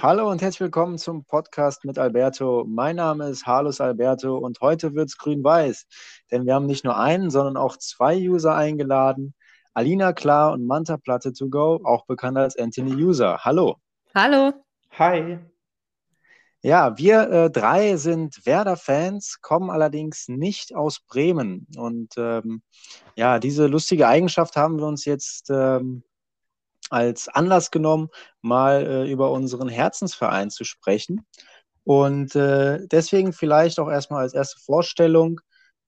Hallo und herzlich willkommen zum Podcast mit Alberto. Mein Name ist Halus Alberto und heute wird es grün-weiß, denn wir haben nicht nur einen, sondern auch zwei User eingeladen. Alina Klar und Manta Platte to go, auch bekannt als Anthony User. Hallo. Hallo. Hi. Ja, wir äh, drei sind Werder-Fans, kommen allerdings nicht aus Bremen. Und ähm, ja, diese lustige Eigenschaft haben wir uns jetzt ähm, als Anlass genommen, mal äh, über unseren Herzensverein zu sprechen. Und äh, deswegen vielleicht auch erstmal als erste Vorstellung,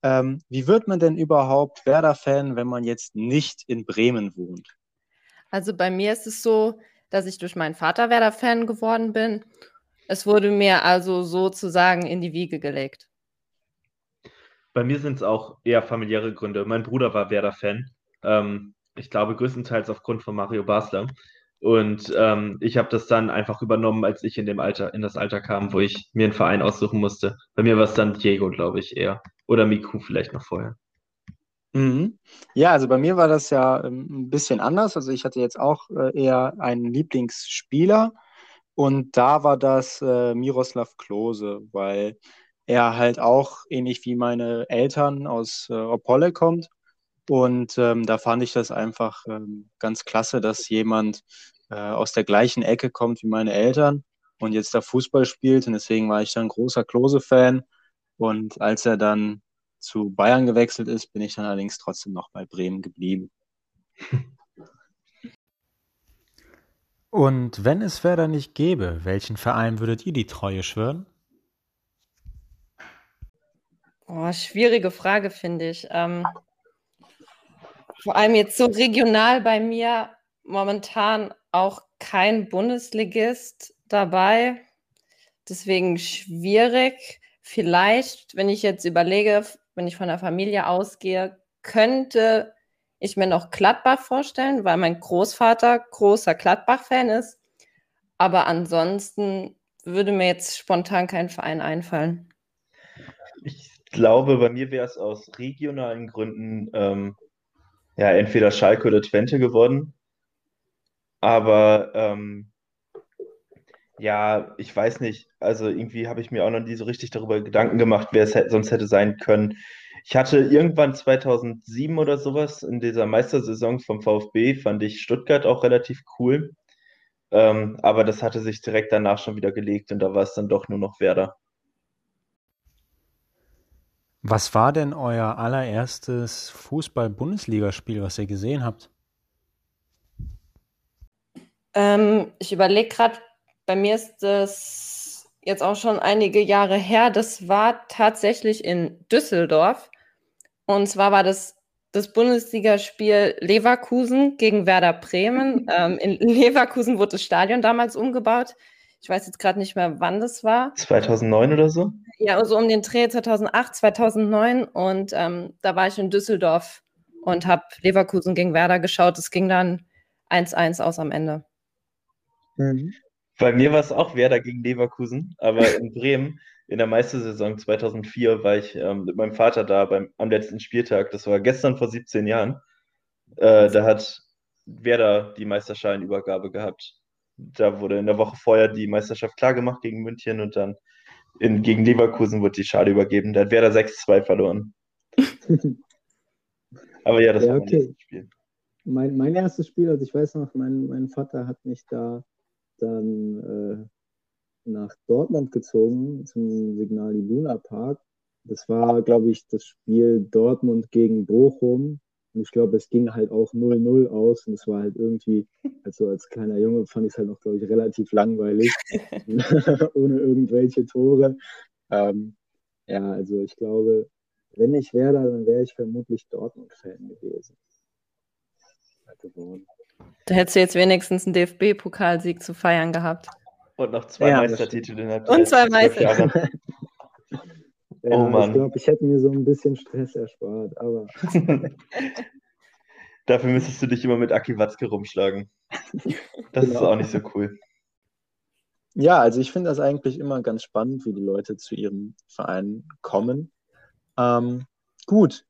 ähm, wie wird man denn überhaupt Werder-Fan, wenn man jetzt nicht in Bremen wohnt? Also bei mir ist es so, dass ich durch meinen Vater Werder-Fan geworden bin. Es wurde mir also sozusagen in die Wiege gelegt. Bei mir sind es auch eher familiäre Gründe. Mein Bruder war Werder-Fan. Ähm, ich glaube, größtenteils aufgrund von Mario Basler. Und ähm, ich habe das dann einfach übernommen, als ich in dem Alter, in das Alter kam, wo ich mir einen Verein aussuchen musste. Bei mir war es dann Diego, glaube ich, eher. Oder Miku vielleicht noch vorher. Mhm. Ja, also bei mir war das ja ähm, ein bisschen anders. Also ich hatte jetzt auch äh, eher einen Lieblingsspieler und da war das äh, Miroslav Klose, weil er halt auch ähnlich wie meine Eltern aus äh, Opole kommt und ähm, da fand ich das einfach ähm, ganz klasse, dass jemand äh, aus der gleichen Ecke kommt wie meine Eltern und jetzt da Fußball spielt. Und deswegen war ich dann großer Klose-Fan. Und als er dann zu Bayern gewechselt ist, bin ich dann allerdings trotzdem noch bei Bremen geblieben. Und wenn es Werder nicht gäbe, welchen Verein würdet ihr die Treue schwören? Oh, schwierige Frage, finde ich. Ähm, vor allem jetzt so regional bei mir momentan auch kein Bundesligist dabei. Deswegen schwierig. Vielleicht, wenn ich jetzt überlege, wenn ich von der Familie ausgehe, könnte ich mir noch Gladbach vorstellen, weil mein Großvater großer Gladbach-Fan ist. Aber ansonsten würde mir jetzt spontan kein Verein einfallen. Ich glaube, bei mir wäre es aus regionalen Gründen ähm, ja, entweder Schalke oder Twente geworden. Aber ähm, ja, ich weiß nicht. Also irgendwie habe ich mir auch noch nie so richtig darüber Gedanken gemacht, wer es sonst hätte sein können. Ich hatte irgendwann 2007 oder sowas in dieser Meistersaison vom VfB, fand ich Stuttgart auch relativ cool. Ähm, aber das hatte sich direkt danach schon wieder gelegt und da war es dann doch nur noch Werder. Was war denn euer allererstes Fußball-Bundesligaspiel, was ihr gesehen habt? Ähm, ich überlege gerade, bei mir ist das jetzt auch schon einige Jahre her. Das war tatsächlich in Düsseldorf. Und zwar war das das Bundesligaspiel Leverkusen gegen Werder Bremen. ähm, in Leverkusen wurde das Stadion damals umgebaut. Ich weiß jetzt gerade nicht mehr, wann das war. 2009 oder so? Ja, so also um den Dreh 2008, 2009. Und ähm, da war ich in Düsseldorf und habe Leverkusen gegen Werder geschaut. Es ging dann 1-1 aus am Ende. Mhm. Bei mir war es auch Werder gegen Leverkusen, aber in Bremen in der Meistersaison 2004 war ich ähm, mit meinem Vater da beim, am letzten Spieltag. Das war gestern vor 17 Jahren. Äh, da hat Werder die Meisterschalenübergabe gehabt da wurde in der Woche vorher die Meisterschaft klargemacht gegen München und dann in, gegen Leverkusen wurde die Schale übergeben. Da hat Werder 6-2 verloren. Aber ja, das ja, war okay. mein erstes Spiel. Mein, mein erstes Spiel, also ich weiß noch, mein, mein Vater hat mich da dann äh, nach Dortmund gezogen zum Signal Iduna Park. Das war, glaube ich, das Spiel Dortmund gegen Bochum. Und ich glaube, es ging halt auch 0-0 aus und es war halt irgendwie, also als kleiner Junge fand ich es halt noch, glaube ich, relativ langweilig, ohne irgendwelche Tore. Ähm, ja, also ich glaube, wenn ich wäre, dann wäre ich vermutlich Dortmund-Fan gewesen. Da hättest du jetzt wenigstens einen DFB-Pokalsieg zu feiern gehabt. Und noch zwei ja, Meistertitel innerhalb Und zwei Meistertitel. Ja, oh Mann. Ich glaube, ich hätte mir so ein bisschen Stress erspart, aber. Dafür müsstest du dich immer mit Aki Watzke rumschlagen. Das genau. ist auch nicht so cool. Ja, also ich finde das eigentlich immer ganz spannend, wie die Leute zu ihrem Verein kommen. Ähm, gut,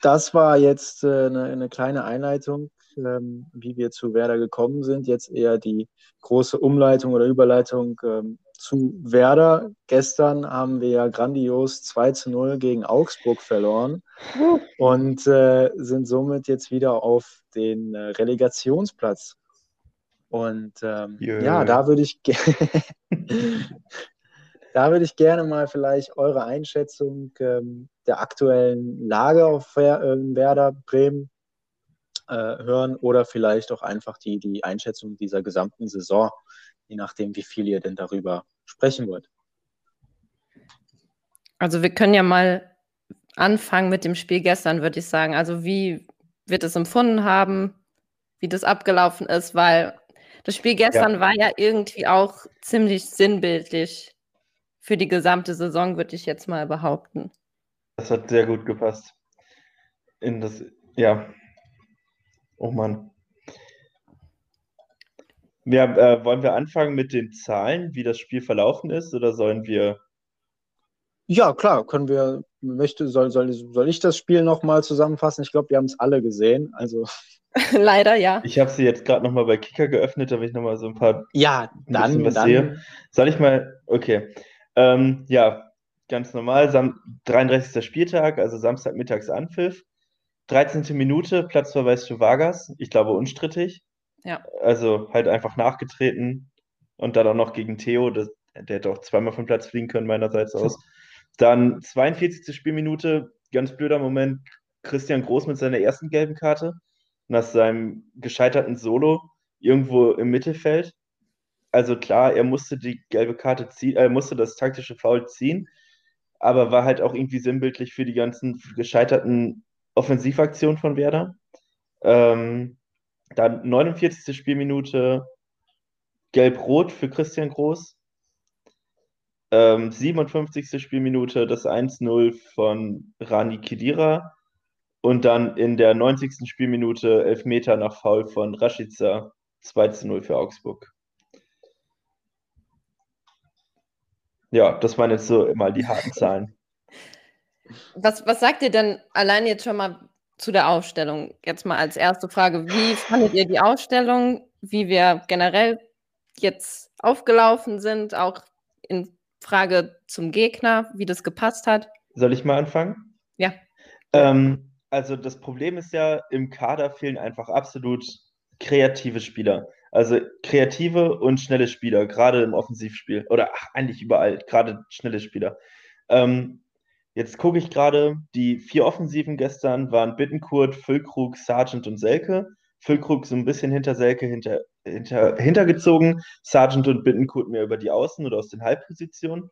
das war jetzt äh, eine, eine, kleine Einleitung. ähm, wie wir zu Werder gekommen sind. Jetzt eher die große Umleitung oder Überleitung ähm, zu Werder. Gestern haben wir ja grandios 2 zu 0 gegen Augsburg verloren und äh, sind somit jetzt wieder auf den äh, Relegationsplatz. Und ähm, ja, da würde ich, da würde ich gerne mal vielleicht eure Einschätzung ähm, der aktuellen Lage auf Wer Werder Bremen äh, hören oder vielleicht auch einfach die, die Einschätzung dieser gesamten Saison, je nachdem, wie viel ihr denn darüber sprechen wollt. Also wir können ja mal anfangen mit dem Spiel gestern, würde ich sagen. Also wie wird es empfunden haben, wie das abgelaufen ist, weil das Spiel gestern ja. war ja irgendwie auch ziemlich sinnbildlich für die gesamte Saison, würde ich jetzt mal behaupten. Das hat sehr gut gepasst. In das, ja. Oh Mann. Ja, äh, wollen wir anfangen mit den Zahlen, wie das Spiel verlaufen ist, oder sollen wir? Ja, klar, können wir. Möchte, soll, soll, soll ich das Spiel nochmal zusammenfassen? Ich glaube, wir haben es alle gesehen. Also. Leider, ja. Ich habe sie jetzt gerade nochmal bei Kicker geöffnet, damit ich nochmal so ein paar. Ja, dann. was dann... sehe. Soll ich mal. Okay. Ähm, ja, ganz normal. Sam 33. Spieltag, also Samstagmittags Anpfiff. 13. Minute, Platzverweis für Vargas. Ich glaube, unstrittig. Ja. Also halt einfach nachgetreten und dann auch noch gegen Theo, das, der hätte auch zweimal vom Platz fliegen können, meinerseits aus. Dann 42. Spielminute, ganz blöder Moment, Christian Groß mit seiner ersten gelben Karte nach seinem gescheiterten Solo irgendwo im Mittelfeld. Also klar, er musste die gelbe Karte ziehen, er musste das taktische Foul ziehen, aber war halt auch irgendwie sinnbildlich für die ganzen gescheiterten Offensivaktionen von Werder. Ähm, dann 49. Spielminute Gelb-Rot für Christian Groß. Ähm, 57. Spielminute das 1-0 von Rani Kedira. Und dann in der 90. Spielminute Elfmeter nach Foul von Rashica 2-0 für Augsburg. Ja, das waren jetzt so mal die harten Zahlen. Was, was sagt ihr denn allein jetzt schon mal zu der Ausstellung. Jetzt mal als erste Frage, wie fandet ihr die Ausstellung, wie wir generell jetzt aufgelaufen sind, auch in Frage zum Gegner, wie das gepasst hat? Soll ich mal anfangen? Ja. Ähm, also das Problem ist ja, im Kader fehlen einfach absolut kreative Spieler. Also kreative und schnelle Spieler, gerade im Offensivspiel. Oder ach, eigentlich überall, gerade schnelle Spieler. Ähm, Jetzt gucke ich gerade, die vier Offensiven gestern waren Bittenkurt, Füllkrug, Sargent und Selke. Füllkrug so ein bisschen hinter Selke hinter, hinter, hintergezogen, Sargent und Bittenkurt mehr über die Außen oder aus den Halbpositionen.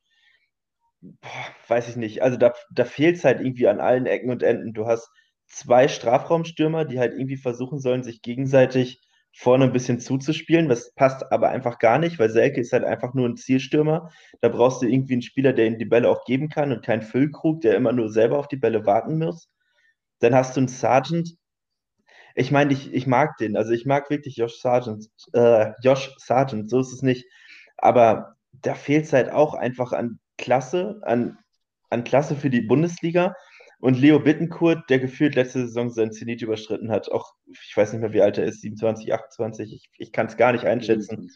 Boah, weiß ich nicht. Also da, da fehlt es halt irgendwie an allen Ecken und Enden. Du hast zwei Strafraumstürmer, die halt irgendwie versuchen sollen, sich gegenseitig vorne ein bisschen zuzuspielen. Das passt aber einfach gar nicht, weil Selke ist halt einfach nur ein Zielstürmer. Da brauchst du irgendwie einen Spieler, der ihm die Bälle auch geben kann und keinen Füllkrug, der immer nur selber auf die Bälle warten muss. Dann hast du einen Sargent. Ich meine, ich, ich mag den. Also ich mag wirklich Josh Sargent. Äh, Josh Sargent, so ist es nicht. Aber da fehlt es halt auch einfach an Klasse, an, an Klasse für die Bundesliga. Und Leo Bittenkurt, der gefühlt letzte Saison sein Zenit überschritten hat, auch, ich weiß nicht mehr, wie alt er ist, 27, 28, ich, ich kann es gar nicht einschätzen.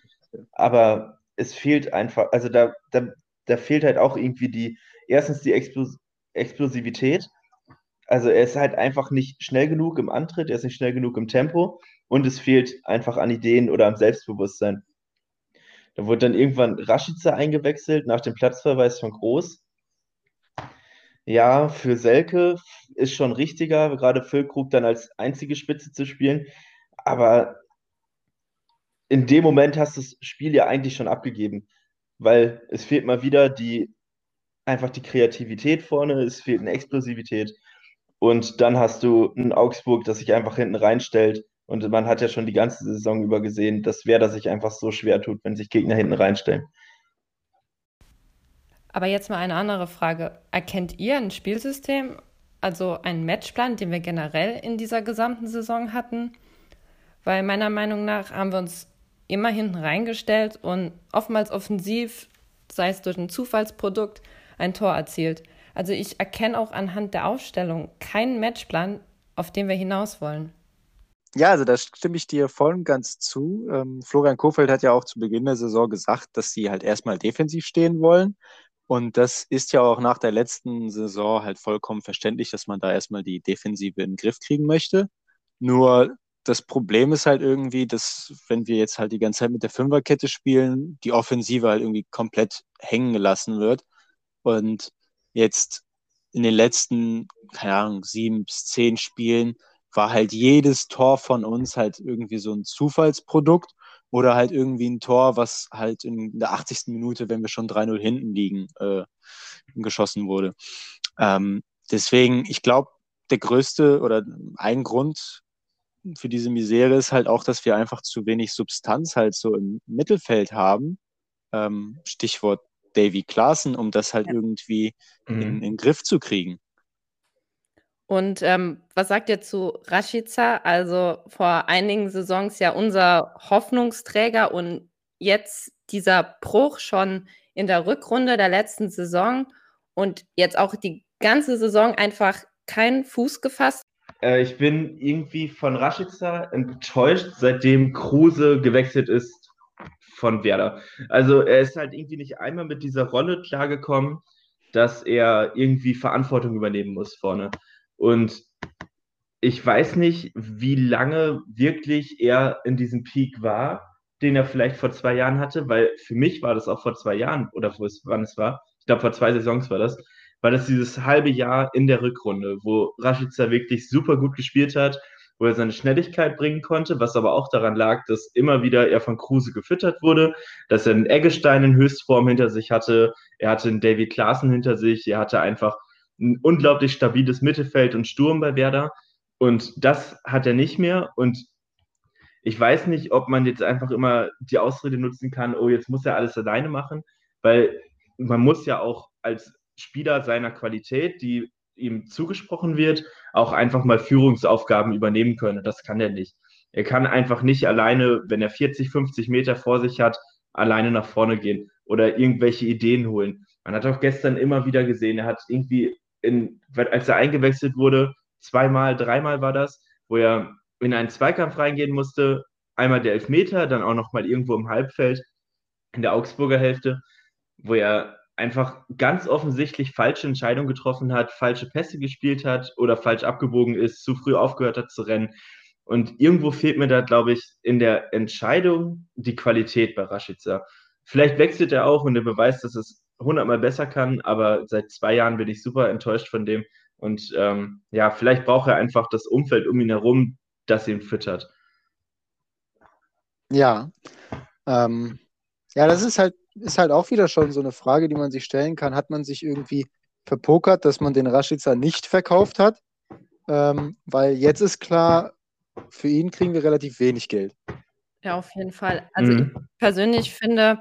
Aber es fehlt einfach, also da, da, da fehlt halt auch irgendwie die, erstens die Explos Explosivität. Also er ist halt einfach nicht schnell genug im Antritt, er ist nicht schnell genug im Tempo und es fehlt einfach an Ideen oder am Selbstbewusstsein. Da wurde dann irgendwann Rashica eingewechselt nach dem Platzverweis von Groß ja, für Selke ist schon richtiger, gerade Füllkrug dann als einzige Spitze zu spielen. Aber in dem Moment hast du das Spiel ja eigentlich schon abgegeben, weil es fehlt mal wieder die einfach die Kreativität vorne, es fehlt eine Explosivität und dann hast du ein Augsburg, das sich einfach hinten reinstellt und man hat ja schon die ganze Saison über gesehen, dass Werder sich einfach so schwer tut, wenn sich Gegner hinten reinstellen. Aber jetzt mal eine andere Frage. Erkennt ihr ein Spielsystem, also einen Matchplan, den wir generell in dieser gesamten Saison hatten? Weil meiner Meinung nach haben wir uns immer hinten reingestellt und oftmals offensiv, sei es durch ein Zufallsprodukt, ein Tor erzielt. Also ich erkenne auch anhand der Aufstellung keinen Matchplan, auf den wir hinaus wollen. Ja, also da stimme ich dir voll und ganz zu. Ähm, Florian Kofeld hat ja auch zu Beginn der Saison gesagt, dass sie halt erstmal defensiv stehen wollen. Und das ist ja auch nach der letzten Saison halt vollkommen verständlich, dass man da erstmal die Defensive in den Griff kriegen möchte. Nur das Problem ist halt irgendwie, dass wenn wir jetzt halt die ganze Zeit mit der Fünferkette spielen, die Offensive halt irgendwie komplett hängen gelassen wird. Und jetzt in den letzten, keine Ahnung, sieben bis zehn Spielen war halt jedes Tor von uns halt irgendwie so ein Zufallsprodukt oder halt irgendwie ein Tor, was halt in der 80. Minute, wenn wir schon 3-0 hinten liegen, äh, geschossen wurde. Ähm, deswegen, ich glaube, der größte oder ein Grund für diese Misere ist halt auch, dass wir einfach zu wenig Substanz halt so im Mittelfeld haben. Ähm, Stichwort Davy Klaassen, um das halt irgendwie mhm. in, in den Griff zu kriegen. Und ähm, was sagt ihr zu Rashica? Also vor einigen Saisons ja unser Hoffnungsträger und jetzt dieser Bruch schon in der Rückrunde der letzten Saison und jetzt auch die ganze Saison einfach keinen Fuß gefasst. Äh, ich bin irgendwie von Rashica enttäuscht, seitdem Kruse gewechselt ist von Werder. Also er ist halt irgendwie nicht einmal mit dieser Rolle klargekommen, dass er irgendwie Verantwortung übernehmen muss vorne. Und ich weiß nicht, wie lange wirklich er in diesem Peak war, den er vielleicht vor zwei Jahren hatte, weil für mich war das auch vor zwei Jahren oder wann es war. Ich glaube, vor zwei Saisons war das. War das dieses halbe Jahr in der Rückrunde, wo Rashica wirklich super gut gespielt hat, wo er seine Schnelligkeit bringen konnte, was aber auch daran lag, dass immer wieder er von Kruse gefüttert wurde, dass er einen Eggestein in Höchstform hinter sich hatte, er hatte einen David Klaassen hinter sich, er hatte einfach ein unglaublich stabiles Mittelfeld und Sturm bei Werder. Und das hat er nicht mehr. Und ich weiß nicht, ob man jetzt einfach immer die Ausrede nutzen kann, oh, jetzt muss er alles alleine machen, weil man muss ja auch als Spieler seiner Qualität, die ihm zugesprochen wird, auch einfach mal Führungsaufgaben übernehmen können. Das kann er nicht. Er kann einfach nicht alleine, wenn er 40, 50 Meter vor sich hat, alleine nach vorne gehen oder irgendwelche Ideen holen. Man hat auch gestern immer wieder gesehen, er hat irgendwie in, als er eingewechselt wurde, zweimal, dreimal war das, wo er in einen Zweikampf reingehen musste. Einmal der Elfmeter, dann auch nochmal irgendwo im Halbfeld in der Augsburger Hälfte, wo er einfach ganz offensichtlich falsche Entscheidungen getroffen hat, falsche Pässe gespielt hat oder falsch abgebogen ist, zu früh aufgehört hat zu rennen. Und irgendwo fehlt mir da, glaube ich, in der Entscheidung die Qualität bei Rashica. Vielleicht wechselt er auch und er beweist, dass es hundertmal besser kann, aber seit zwei Jahren bin ich super enttäuscht von dem. Und ähm, ja, vielleicht braucht er einfach das Umfeld um ihn herum, das ihn füttert. Ja, ähm, ja, das ist halt, ist halt auch wieder schon so eine Frage, die man sich stellen kann. Hat man sich irgendwie verpokert, dass man den Rashica nicht verkauft hat? Ähm, weil jetzt ist klar, für ihn kriegen wir relativ wenig Geld. Ja, auf jeden Fall. Also mhm. ich persönlich finde,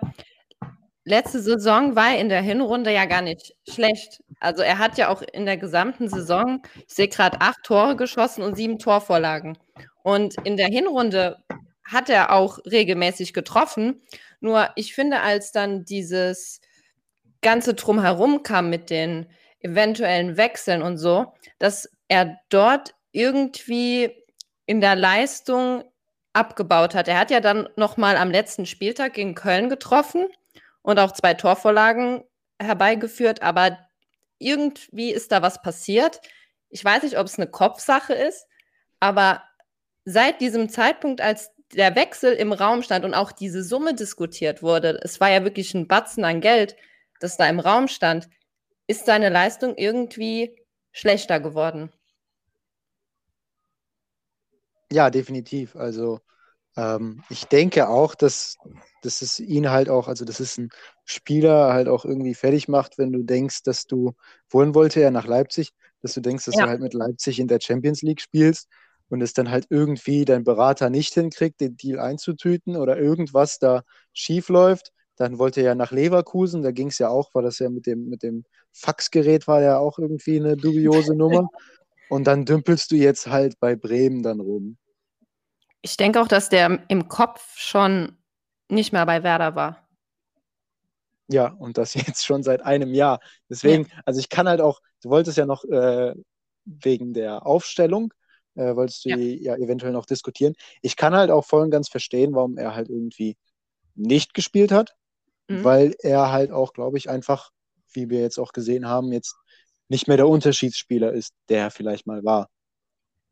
letzte Saison war in der Hinrunde ja gar nicht schlecht. Also er hat ja auch in der gesamten Saison, ich sehe gerade, acht Tore geschossen und sieben Torvorlagen. Und in der Hinrunde hat er auch regelmäßig getroffen. Nur ich finde, als dann dieses ganze Drumherum kam mit den eventuellen Wechseln und so, dass er dort irgendwie in der Leistung abgebaut hat. Er hat ja dann noch mal am letzten Spieltag gegen Köln getroffen und auch zwei Torvorlagen herbeigeführt, aber irgendwie ist da was passiert. Ich weiß nicht, ob es eine Kopfsache ist, aber seit diesem Zeitpunkt, als der Wechsel im Raum stand und auch diese Summe diskutiert wurde, es war ja wirklich ein Batzen an Geld, das da im Raum stand, ist seine Leistung irgendwie schlechter geworden. Ja, definitiv. Also ähm, ich denke auch, dass, dass es ihn halt auch, also dass es ein Spieler halt auch irgendwie fertig macht, wenn du denkst, dass du, wohin wollte er nach Leipzig, dass du denkst, dass ja. du halt mit Leipzig in der Champions League spielst und es dann halt irgendwie dein Berater nicht hinkriegt, den Deal einzutüten oder irgendwas da schief läuft. Dann wollte er ja nach Leverkusen, da ging es ja auch, weil das ja mit dem, mit dem Faxgerät war ja auch irgendwie eine dubiose Nummer. Und dann dümpelst du jetzt halt bei Bremen dann rum. Ich denke auch, dass der im Kopf schon nicht mehr bei Werder war. Ja, und das jetzt schon seit einem Jahr. Deswegen, ja. also ich kann halt auch, du wolltest ja noch äh, wegen der Aufstellung, äh, wolltest du ja. ja eventuell noch diskutieren. Ich kann halt auch voll und ganz verstehen, warum er halt irgendwie nicht gespielt hat, mhm. weil er halt auch, glaube ich, einfach, wie wir jetzt auch gesehen haben, jetzt nicht mehr der Unterschiedsspieler ist, der er vielleicht mal war.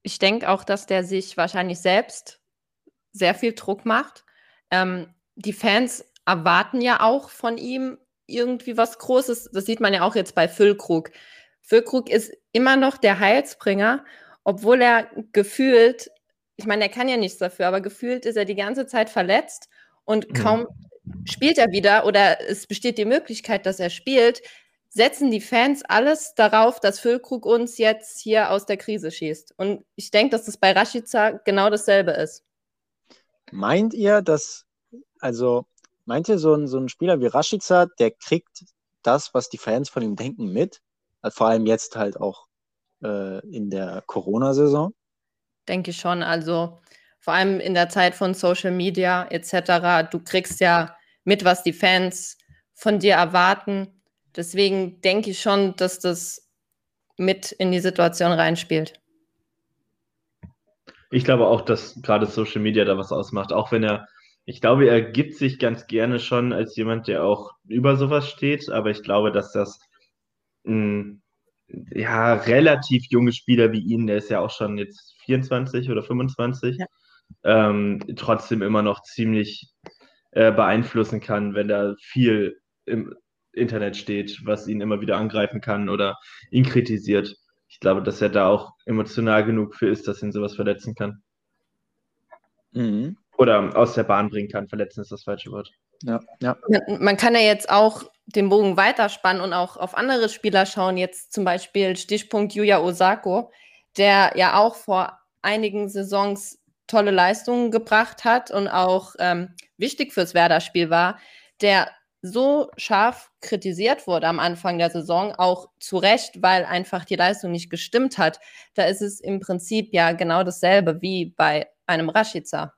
Ich denke auch, dass der sich wahrscheinlich selbst sehr viel Druck macht. Ähm, die Fans erwarten ja auch von ihm irgendwie was Großes. Das sieht man ja auch jetzt bei Füllkrug. Füllkrug ist immer noch der Heilsbringer, obwohl er gefühlt, ich meine, er kann ja nichts dafür, aber gefühlt ist er die ganze Zeit verletzt und mhm. kaum spielt er wieder oder es besteht die Möglichkeit, dass er spielt, setzen die Fans alles darauf, dass Füllkrug uns jetzt hier aus der Krise schießt. Und ich denke, dass das bei Rashica genau dasselbe ist. Meint ihr, dass, also, meint ihr, so ein, so ein Spieler wie Rashica, der kriegt das, was die Fans von ihm denken, mit? Also vor allem jetzt halt auch äh, in der Corona-Saison? Denke ich schon. Also, vor allem in der Zeit von Social Media etc. Du kriegst ja mit, was die Fans von dir erwarten. Deswegen denke ich schon, dass das mit in die Situation reinspielt. Ich glaube auch, dass gerade Social Media da was ausmacht. Auch wenn er, ich glaube, er gibt sich ganz gerne schon als jemand, der auch über sowas steht. Aber ich glaube, dass das ein ja, relativ junge Spieler wie ihn, der ist ja auch schon jetzt 24 oder 25, ja ähm, trotzdem immer noch ziemlich äh, beeinflussen kann, wenn da viel im Internet steht, was ihn immer wieder angreifen kann oder ihn kritisiert. Ich glaube, dass er da auch emotional genug für ist, dass ihn sowas verletzen kann. Mhm. Oder aus der Bahn bringen kann. Verletzen ist das falsche Wort. Ja, ja. Man kann ja jetzt auch den Bogen weiterspannen und auch auf andere Spieler schauen. Jetzt zum Beispiel Stichpunkt Yuya Osako, der ja auch vor einigen Saisons tolle Leistungen gebracht hat und auch ähm, wichtig fürs Werder-Spiel war, der so scharf kritisiert wurde am Anfang der Saison, auch zu Recht, weil einfach die Leistung nicht gestimmt hat. Da ist es im Prinzip ja genau dasselbe wie bei einem Rashica.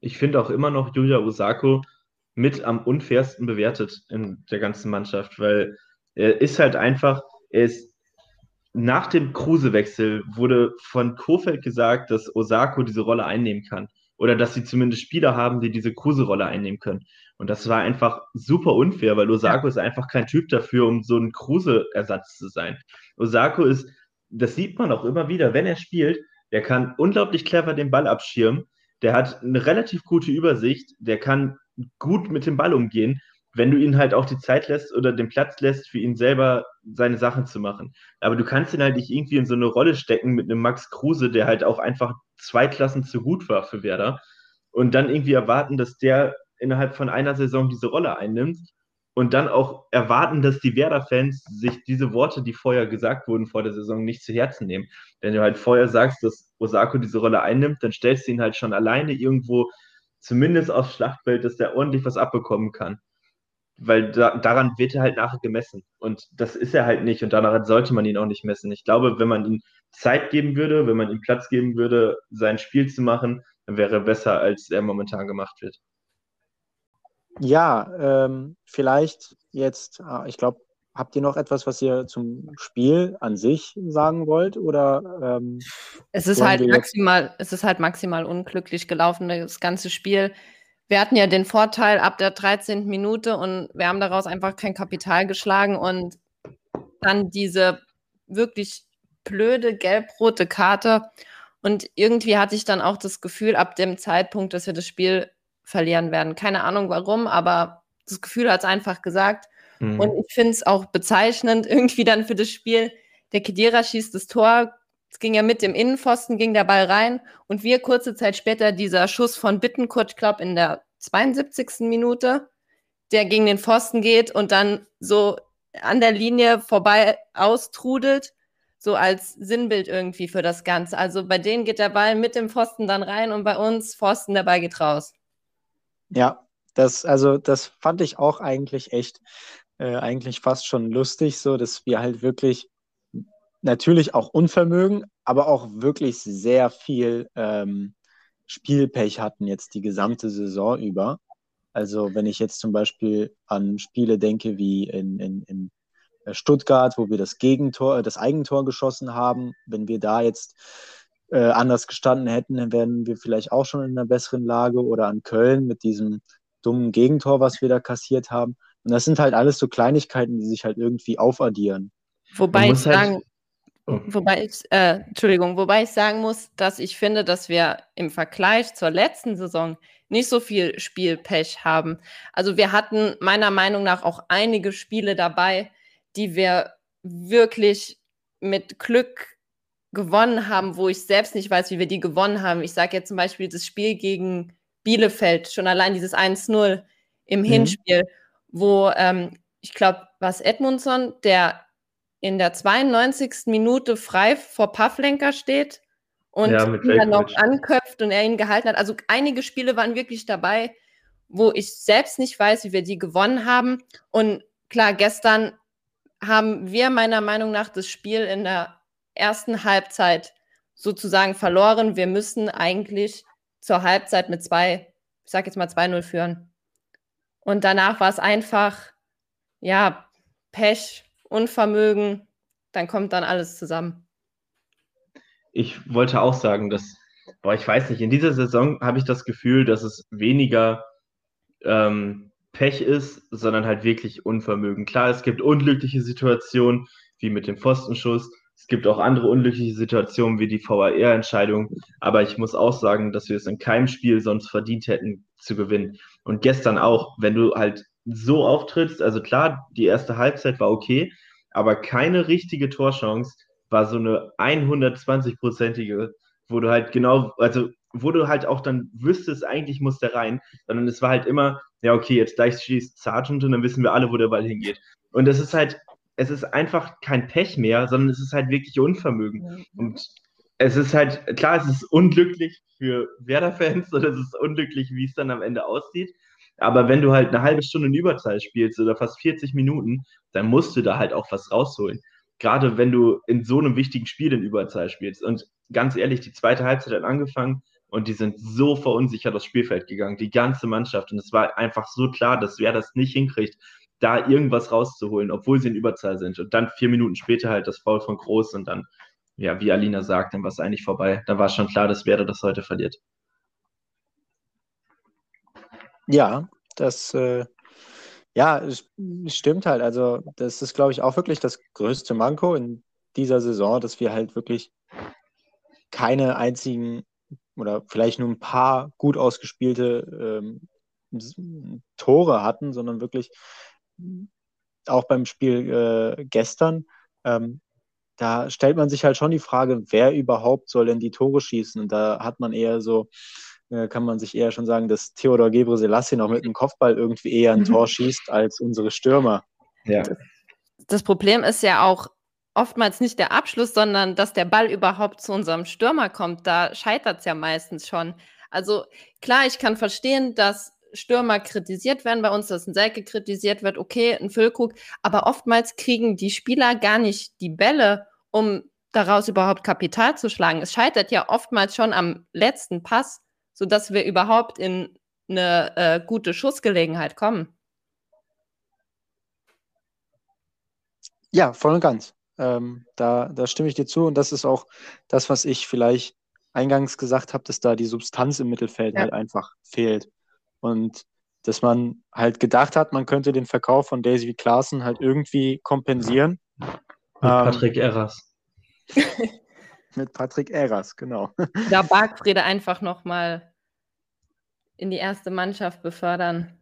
Ich finde auch immer noch Julia Osako mit am unfairsten bewertet in der ganzen Mannschaft, weil er ist halt einfach, er ist nach dem Kruse-Wechsel wurde von Kofeld gesagt, dass Osako diese Rolle einnehmen kann. Oder dass sie zumindest Spieler haben, die diese Kruse-Rolle einnehmen können. Und das war einfach super unfair, weil Osako ja. ist einfach kein Typ dafür, um so ein Kruse-Ersatz zu sein. Osako ist, das sieht man auch immer wieder, wenn er spielt, der kann unglaublich clever den Ball abschirmen. Der hat eine relativ gute Übersicht. Der kann gut mit dem Ball umgehen wenn du ihn halt auch die Zeit lässt oder den Platz lässt, für ihn selber seine Sachen zu machen. Aber du kannst ihn halt nicht irgendwie in so eine Rolle stecken mit einem Max Kruse, der halt auch einfach zwei Klassen zu gut war für Werder und dann irgendwie erwarten, dass der innerhalb von einer Saison diese Rolle einnimmt und dann auch erwarten, dass die Werder-Fans sich diese Worte, die vorher gesagt wurden vor der Saison, nicht zu Herzen nehmen. Wenn du halt vorher sagst, dass Osako diese Rolle einnimmt, dann stellst du ihn halt schon alleine irgendwo zumindest aufs Schlachtfeld, dass der ordentlich was abbekommen kann weil da, daran wird er halt nachher gemessen. Und das ist er halt nicht und daran sollte man ihn auch nicht messen. Ich glaube, wenn man ihm Zeit geben würde, wenn man ihm Platz geben würde, sein Spiel zu machen, dann wäre er besser, als er momentan gemacht wird. Ja, ähm, vielleicht jetzt, ah, ich glaube, habt ihr noch etwas, was ihr zum Spiel an sich sagen wollt? Oder ähm, es ist halt maximal, es ist halt maximal unglücklich gelaufen, das ganze Spiel wir hatten ja den Vorteil ab der 13. Minute und wir haben daraus einfach kein Kapital geschlagen und dann diese wirklich blöde gelb-rote Karte. Und irgendwie hatte ich dann auch das Gefühl ab dem Zeitpunkt, dass wir das Spiel verlieren werden. Keine Ahnung warum, aber das Gefühl hat es einfach gesagt. Mhm. Und ich finde es auch bezeichnend irgendwie dann für das Spiel. Der Kedira schießt das Tor, es ging ja mit dem Innenpfosten, ging der Ball rein und wir kurze Zeit später dieser Schuss von Bittenkurt, ich glaube in der 72. Minute, der gegen den Pfosten geht und dann so an der Linie vorbei austrudelt, so als Sinnbild irgendwie für das Ganze. Also bei denen geht der Ball mit dem Pfosten dann rein und bei uns Pfosten, der Ball geht raus. Ja, das, also das fand ich auch eigentlich echt, äh, eigentlich fast schon lustig, so dass wir halt wirklich natürlich auch Unvermögen, aber auch wirklich sehr viel ähm, Spielpech hatten jetzt die gesamte Saison über. Also wenn ich jetzt zum Beispiel an Spiele denke wie in, in, in äh, Stuttgart, wo wir das Gegentor, äh, das Eigentor geschossen haben. Wenn wir da jetzt äh, anders gestanden hätten, dann wären wir vielleicht auch schon in einer besseren Lage oder an Köln mit diesem dummen Gegentor, was wir da kassiert haben. Und das sind halt alles so Kleinigkeiten, die sich halt irgendwie aufaddieren. Wobei ich halt sagen, oh. wobei ich, äh, Entschuldigung, wobei ich sagen muss, dass ich finde, dass wir im Vergleich zur letzten Saison nicht so viel Spielpech haben. Also wir hatten meiner Meinung nach auch einige Spiele dabei, die wir wirklich mit Glück gewonnen haben, wo ich selbst nicht weiß, wie wir die gewonnen haben. Ich sage jetzt zum Beispiel das Spiel gegen Bielefeld, schon allein dieses 1-0 im mhm. Hinspiel, wo ähm, ich glaube, was Edmundson, der in der 92. Minute frei vor Pavlenka steht und ja, ihn dann noch anköpft und er ihn gehalten hat. Also einige Spiele waren wirklich dabei, wo ich selbst nicht weiß, wie wir die gewonnen haben. Und klar, gestern haben wir meiner Meinung nach das Spiel in der ersten Halbzeit sozusagen verloren. Wir müssen eigentlich zur Halbzeit mit zwei, ich sag jetzt mal 2-0 führen. Und danach war es einfach, ja, Pech, Unvermögen, dann kommt dann alles zusammen. Ich wollte auch sagen, dass, boah, ich weiß nicht, in dieser Saison habe ich das Gefühl, dass es weniger ähm, Pech ist, sondern halt wirklich Unvermögen. Klar, es gibt unglückliche Situationen, wie mit dem Pfostenschuss. Es gibt auch andere unglückliche Situationen, wie die VAR-Entscheidung. Aber ich muss auch sagen, dass wir es in keinem Spiel sonst verdient hätten zu gewinnen. Und gestern auch, wenn du halt so auftrittst, also klar, die erste Halbzeit war okay, aber keine richtige Torchance war so eine 120-prozentige, wo du halt genau, also wo du halt auch dann wüsstest, eigentlich muss der rein, sondern es war halt immer, ja, okay, jetzt gleich schießt Sargent und dann wissen wir alle, wo der Ball hingeht. Und das ist halt, es ist einfach kein Pech mehr, sondern es ist halt wirklich Unvermögen. Ja. Und es ist halt, klar, es ist unglücklich für Werder-Fans oder es ist unglücklich, wie es dann am Ende aussieht. Aber wenn du halt eine halbe Stunde in Überzahl spielst oder fast 40 Minuten, dann musst du da halt auch was rausholen. Gerade wenn du in so einem wichtigen Spiel in Überzahl spielst. Und ganz ehrlich, die zweite Halbzeit hat angefangen und die sind so verunsichert aufs Spielfeld gegangen, die ganze Mannschaft. Und es war einfach so klar, dass wer das nicht hinkriegt, da irgendwas rauszuholen, obwohl sie in Überzahl sind. Und dann vier Minuten später halt das Foul von Groß und dann, ja, wie Alina sagt, dann war es eigentlich vorbei. Da war schon klar, dass Werder das heute verliert. Ja, das äh, ja, stimmt halt. Also, das ist, glaube ich, auch wirklich das größte Manko in dieser Saison, dass wir halt wirklich keine einzigen oder vielleicht nur ein paar gut ausgespielte ähm, Tore hatten, sondern wirklich auch beim Spiel äh, gestern, ähm, da stellt man sich halt schon die Frage, wer überhaupt soll denn die Tore schießen? Und da hat man eher so, äh, kann man sich eher schon sagen, dass Theodor Gebre Selassie noch mit dem Kopfball irgendwie eher ein Tor schießt als unsere Stürmer. Ja. Das Problem ist ja auch, oftmals nicht der Abschluss, sondern dass der Ball überhaupt zu unserem Stürmer kommt. Da scheitert es ja meistens schon. Also klar, ich kann verstehen, dass Stürmer kritisiert werden bei uns, dass ein Selke kritisiert wird, okay, ein Füllkrug, aber oftmals kriegen die Spieler gar nicht die Bälle, um daraus überhaupt Kapital zu schlagen. Es scheitert ja oftmals schon am letzten Pass, sodass wir überhaupt in eine äh, gute Schussgelegenheit kommen. Ja, voll und ganz. Ähm, da, da stimme ich dir zu und das ist auch das, was ich vielleicht eingangs gesagt habe, dass da die Substanz im Mittelfeld ja. halt einfach fehlt. Und dass man halt gedacht hat, man könnte den Verkauf von Daisy Klaassen halt irgendwie kompensieren. Mit ähm, Patrick Erras. mit Patrick Erras, genau. Da Bargfrede einfach nochmal in die erste Mannschaft befördern.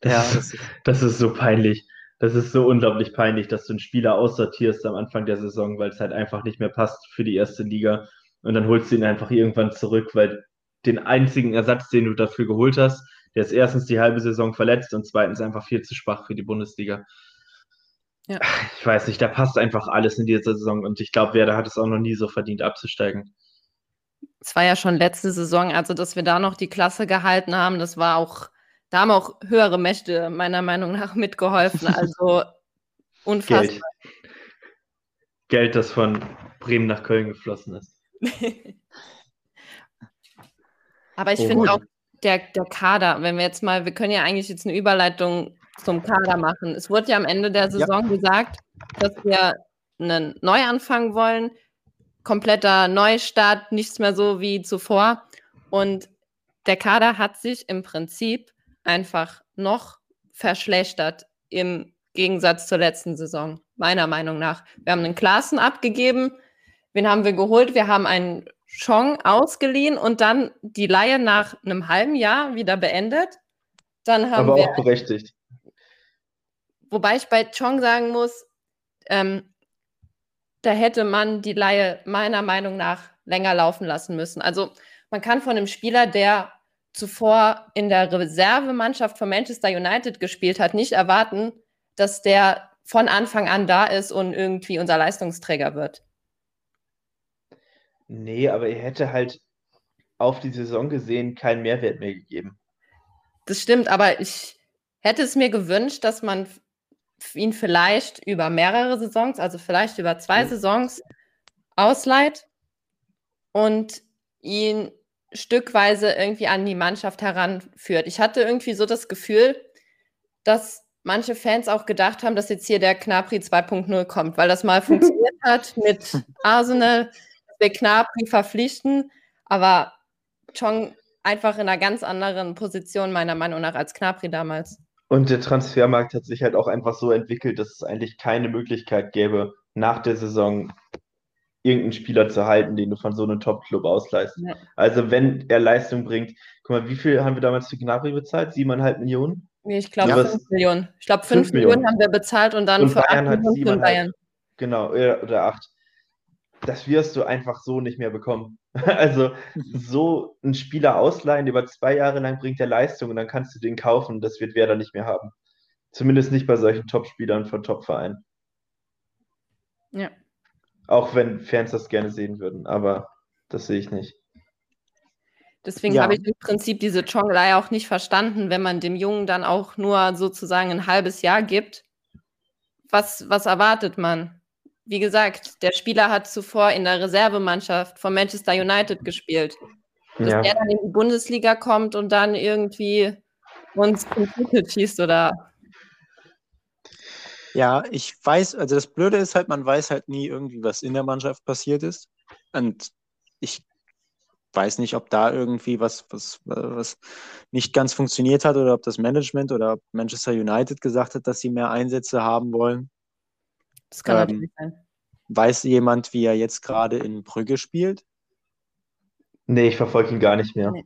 Das, ja, das, das ist so peinlich das ist so unglaublich peinlich, dass du einen Spieler aussortierst am Anfang der Saison, weil es halt einfach nicht mehr passt für die erste Liga. Und dann holst du ihn einfach irgendwann zurück, weil den einzigen Ersatz, den du dafür geholt hast, der ist erstens die halbe Saison verletzt und zweitens einfach viel zu schwach für die Bundesliga. Ja. Ich weiß nicht, da passt einfach alles in dieser Saison und ich glaube, Werder hat es auch noch nie so verdient abzusteigen. Es war ja schon letzte Saison, also dass wir da noch die Klasse gehalten haben, das war auch da haben auch höhere Mächte meiner Meinung nach mitgeholfen. Also unfassbar. Geld. Geld, das von Bremen nach Köln geflossen ist. Aber ich oh, finde auch der, der Kader, wenn wir jetzt mal, wir können ja eigentlich jetzt eine Überleitung zum Kader machen. Es wurde ja am Ende der Saison ja. gesagt, dass wir einen Neuanfang wollen, kompletter Neustart, nichts mehr so wie zuvor. Und der Kader hat sich im Prinzip einfach noch verschlechtert im Gegensatz zur letzten Saison, meiner Meinung nach. Wir haben einen Klassen abgegeben. Wen haben wir geholt? Wir haben einen Chong ausgeliehen und dann die Laie nach einem halben Jahr wieder beendet. Dann haben Aber wir, auch berechtigt. Wobei ich bei Chong sagen muss, ähm, da hätte man die Laie meiner Meinung nach länger laufen lassen müssen. Also man kann von einem Spieler, der zuvor in der Reservemannschaft von Manchester United gespielt hat, nicht erwarten, dass der von Anfang an da ist und irgendwie unser Leistungsträger wird. Nee, aber er hätte halt auf die Saison gesehen keinen Mehrwert mehr gegeben. Das stimmt, aber ich hätte es mir gewünscht, dass man ihn vielleicht über mehrere Saisons, also vielleicht über zwei. Saisons ausleiht und ihn stückweise irgendwie an die Mannschaft heranführt. Ich hatte irgendwie so das Gefühl, dass manche Fans auch gedacht haben, dass jetzt hier der Knapri 2.0 kommt, weil das mal funktioniert hat mit Arsenal, dass wir Knapri verpflichten, aber Chong einfach in einer ganz anderen Position meiner Meinung nach als Knapri damals. Und der Transfermarkt hat sich halt auch einfach so entwickelt, dass es eigentlich keine Möglichkeit gäbe, nach der Saison irgendeinen Spieler zu halten, den du von so einem Top-Club ausleihst. Ja. Also wenn er Leistung bringt, guck mal, wie viel haben wir damals für Gnabry bezahlt? Siebeneinhalb Millionen? Nee, ich glaube ja. fünf Millionen. Ich glaube fünf, Millionen. haben wir bezahlt und dann und für Bayern acht Millionen für Bayern. Genau, oder acht. Das wirst du einfach so nicht mehr bekommen. Also so einen Spieler ausleihen, über zwei Jahre lang bringt er Leistung und dann kannst du den kaufen. Das wird Werder nicht mehr haben. Zumindest nicht bei solchen Top-Spielern von Top-Vereinen. Ja. Auch wenn Fans das gerne sehen würden, aber das sehe ich nicht. Deswegen ja. habe ich im Prinzip diese Chonglei auch nicht verstanden, wenn man dem Jungen dann auch nur sozusagen ein halbes Jahr gibt. Was, was erwartet man? Wie gesagt, der Spieler hat zuvor in der Reservemannschaft von Manchester United gespielt. Dass ja. er dann in die Bundesliga kommt und dann irgendwie uns Titel schießt oder ja, ich weiß, also das Blöde ist halt, man weiß halt nie irgendwie, was in der Mannschaft passiert ist. Und ich weiß nicht, ob da irgendwie was, was, was nicht ganz funktioniert hat oder ob das Management oder ob Manchester United gesagt hat, dass sie mehr Einsätze haben wollen. Das kann ähm, natürlich sein. Weiß jemand, wie er jetzt gerade in Brügge spielt? Nee, ich verfolge ihn gar nicht mehr. Nee.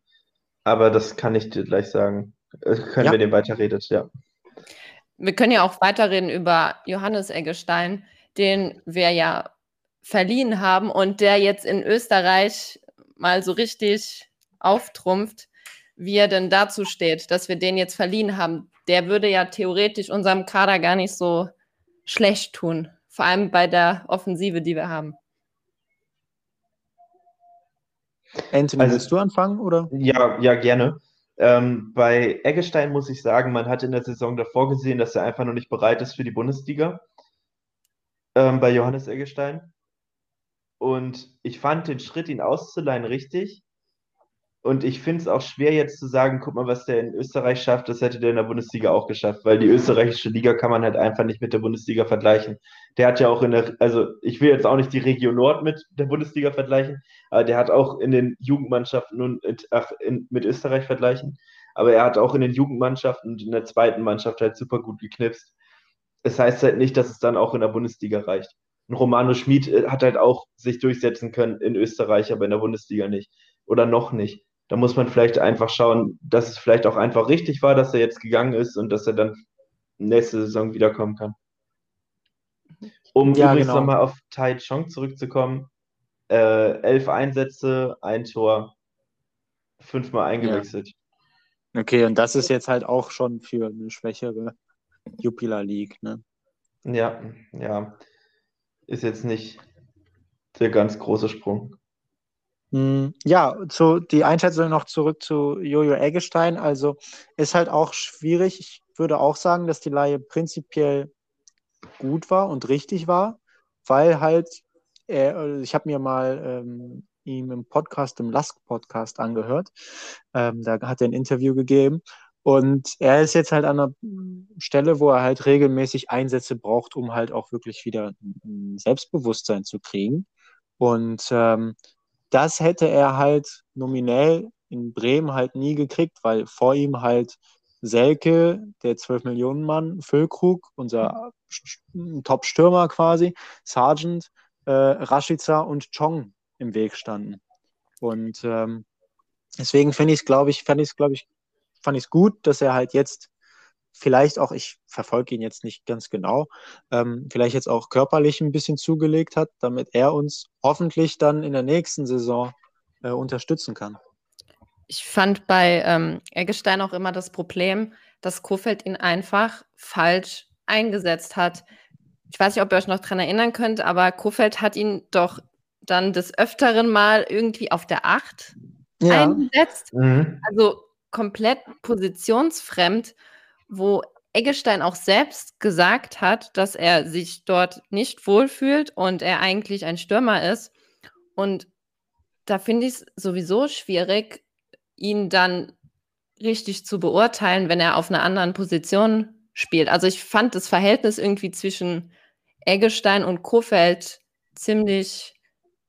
Aber das kann ich dir gleich sagen. Äh, können ja. wir den weiterredet, ja wir können ja auch weiterreden über Johannes Eggestein, den wir ja verliehen haben und der jetzt in Österreich mal so richtig auftrumpft, wie er denn dazu steht, dass wir den jetzt verliehen haben. Der würde ja theoretisch unserem Kader gar nicht so schlecht tun, vor allem bei der Offensive, die wir haben. Anthony, also, willst du anfangen, oder? Ja, ja, gerne. Ähm, bei Eggestein muss ich sagen, man hat in der Saison davor gesehen, dass er einfach noch nicht bereit ist für die Bundesliga. Ähm, bei Johannes Eggestein. Und ich fand den Schritt, ihn auszuleihen, richtig. Und ich finde es auch schwer jetzt zu sagen, guck mal, was der in Österreich schafft, das hätte der in der Bundesliga auch geschafft, weil die österreichische Liga kann man halt einfach nicht mit der Bundesliga vergleichen. Der hat ja auch in der, also ich will jetzt auch nicht die Region Nord mit der Bundesliga vergleichen, aber der hat auch in den Jugendmannschaften und ach, in, mit Österreich vergleichen, aber er hat auch in den Jugendmannschaften und in der zweiten Mannschaft halt super gut geknipst. Es das heißt halt nicht, dass es dann auch in der Bundesliga reicht. Ein Romano Schmid äh, hat halt auch sich durchsetzen können in Österreich, aber in der Bundesliga nicht. Oder noch nicht. Da muss man vielleicht einfach schauen, dass es vielleicht auch einfach richtig war, dass er jetzt gegangen ist und dass er dann nächste Saison wiederkommen kann. Um ja, übrigens genau. nochmal auf Tai Chong zurückzukommen, äh, elf Einsätze, ein Tor, fünfmal eingewechselt. Ja. Okay, und das ist jetzt halt auch schon für eine schwächere Jupiler League, ne? Ja, ja. Ist jetzt nicht der ganz große Sprung. Hm, ja, zu, die Einschätzung noch zurück zu Jojo Eggestein. Also ist halt auch schwierig. Ich würde auch sagen, dass die Laie prinzipiell gut war und richtig war, weil halt, er, also ich habe mir mal ähm, ihm im Podcast, im Lask-Podcast angehört. Ähm, da hat er ein Interview gegeben. Und er ist jetzt halt an einer Stelle, wo er halt regelmäßig Einsätze braucht, um halt auch wirklich wieder ein Selbstbewusstsein zu kriegen. Und ähm, das hätte er halt nominell in Bremen halt nie gekriegt, weil vor ihm halt Selke, der 12-Millionen-Mann, Füllkrug, unser Top-Stürmer quasi, Sargent, äh, Rashica und Chong im Weg standen. Und ähm, deswegen finde ich es, glaube ich, fand ich es, glaube ich, fand ich es gut, dass er halt jetzt vielleicht auch, ich verfolge ihn jetzt nicht ganz genau, ähm, vielleicht jetzt auch körperlich ein bisschen zugelegt hat, damit er uns hoffentlich dann in der nächsten Saison äh, unterstützen kann. Ich fand bei ähm, Eggestein auch immer das Problem, dass Kofeld ihn einfach falsch eingesetzt hat. Ich weiß nicht, ob ihr euch noch daran erinnern könnt, aber Kofeld hat ihn doch dann des Öfteren mal irgendwie auf der Acht ja. eingesetzt. Mhm. Also komplett positionsfremd, wo Eggestein auch selbst gesagt hat, dass er sich dort nicht wohlfühlt und er eigentlich ein Stürmer ist. Und da finde ich es sowieso schwierig, ihn dann richtig zu beurteilen, wenn er auf einer anderen Position spielt. Also ich fand das Verhältnis irgendwie zwischen Eggestein und Kofeld ziemlich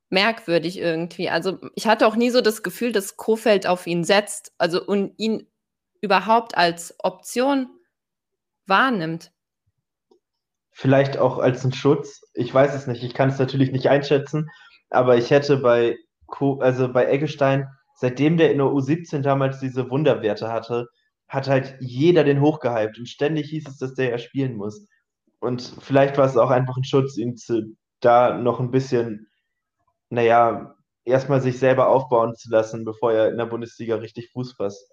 merkwürdig irgendwie. Also ich hatte auch nie so das Gefühl, dass Kofeld auf ihn setzt, also und ihn überhaupt als Option wahrnimmt. Vielleicht auch als ein Schutz. Ich weiß es nicht. Ich kann es natürlich nicht einschätzen, aber ich hätte bei, also bei Eggestein seitdem der in der U17 damals diese Wunderwerte hatte, hat halt jeder den hochgehypt und ständig hieß es, dass der ja spielen muss. Und vielleicht war es auch einfach ein Schutz, ihn zu, da noch ein bisschen, naja, erstmal sich selber aufbauen zu lassen, bevor er in der Bundesliga richtig Fuß fasst.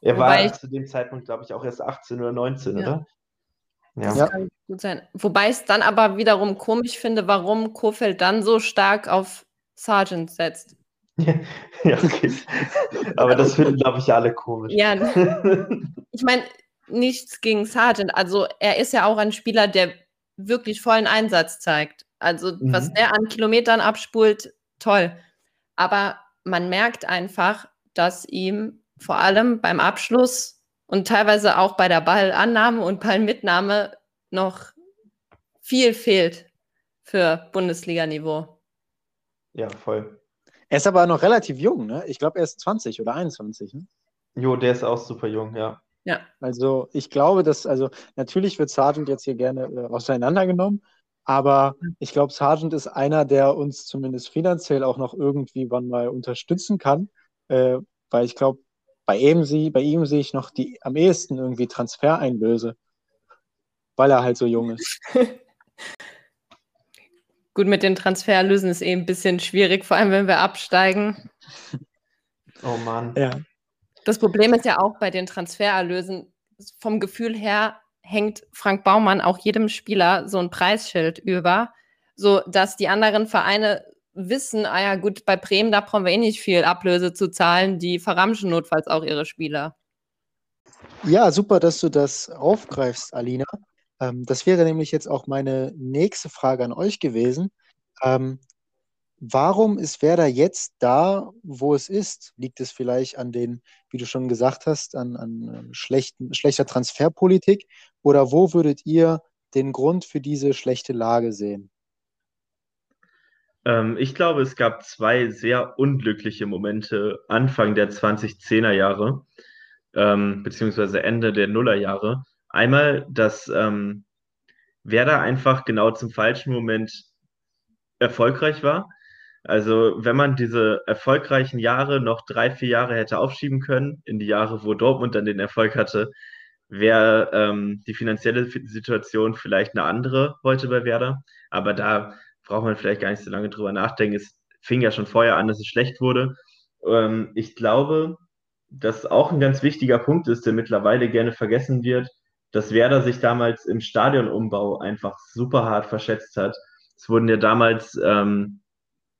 Er Wobei war ich, zu dem Zeitpunkt, glaube ich, auch erst 18 oder 19, ja. oder? Ja. Das kann gut sein. Wobei ich es dann aber wiederum komisch finde, warum Kofeld dann so stark auf Sargent setzt. Ja, okay. Aber das finden, glaube ich, alle komisch. Ja, ich meine, nichts gegen Sargent. Also er ist ja auch ein Spieler, der wirklich vollen Einsatz zeigt. Also mhm. was der an Kilometern abspult, toll. Aber man merkt einfach, dass ihm vor allem beim Abschluss und teilweise auch bei der Ballannahme und Ballmitnahme noch viel fehlt für Bundesliga-Niveau. Ja, voll. Er ist aber noch relativ jung, ne? Ich glaube, er ist 20 oder 21. Ne? Jo, der ist auch super jung, ja. Ja. Also ich glaube, dass, also natürlich wird Sargent jetzt hier gerne äh, auseinandergenommen, aber ich glaube, Sargent ist einer, der uns zumindest finanziell auch noch irgendwie wann mal unterstützen kann, äh, weil ich glaube, bei ihm, sie, bei ihm sehe ich noch die am ehesten irgendwie Transfereinlöse, weil er halt so jung ist. Gut, mit den Transferlösen ist eh ein bisschen schwierig, vor allem wenn wir absteigen. Oh Mann. Ja. Das Problem ist ja auch bei den Transfererlösen, vom Gefühl her hängt Frank Baumann auch jedem Spieler so ein Preisschild über, so dass die anderen Vereine wissen, ah ja gut, bei Bremen, da brauchen wir eh nicht viel Ablöse zu zahlen, die verramschen notfalls auch ihre Spieler. Ja, super, dass du das aufgreifst, Alina. Ähm, das wäre nämlich jetzt auch meine nächste Frage an euch gewesen. Ähm, warum ist Werder jetzt da, wo es ist? Liegt es vielleicht an den, wie du schon gesagt hast, an, an ähm, schlechten, schlechter Transferpolitik? Oder wo würdet ihr den Grund für diese schlechte Lage sehen? Ähm, ich glaube, es gab zwei sehr unglückliche Momente Anfang der 2010er Jahre, ähm, beziehungsweise Ende der Nullerjahre. Einmal, dass ähm, Werder einfach genau zum falschen Moment erfolgreich war. Also wenn man diese erfolgreichen Jahre noch drei, vier Jahre hätte aufschieben können, in die Jahre, wo Dortmund dann den Erfolg hatte, wäre ähm, die finanzielle Situation vielleicht eine andere heute bei Werder. Aber da braucht man vielleicht gar nicht so lange drüber nachdenken. Es fing ja schon vorher an, dass es schlecht wurde. Ähm, ich glaube, dass auch ein ganz wichtiger Punkt ist, der mittlerweile gerne vergessen wird, dass Werder sich damals im Stadionumbau einfach super hart verschätzt hat. Es wurden ja damals, ähm,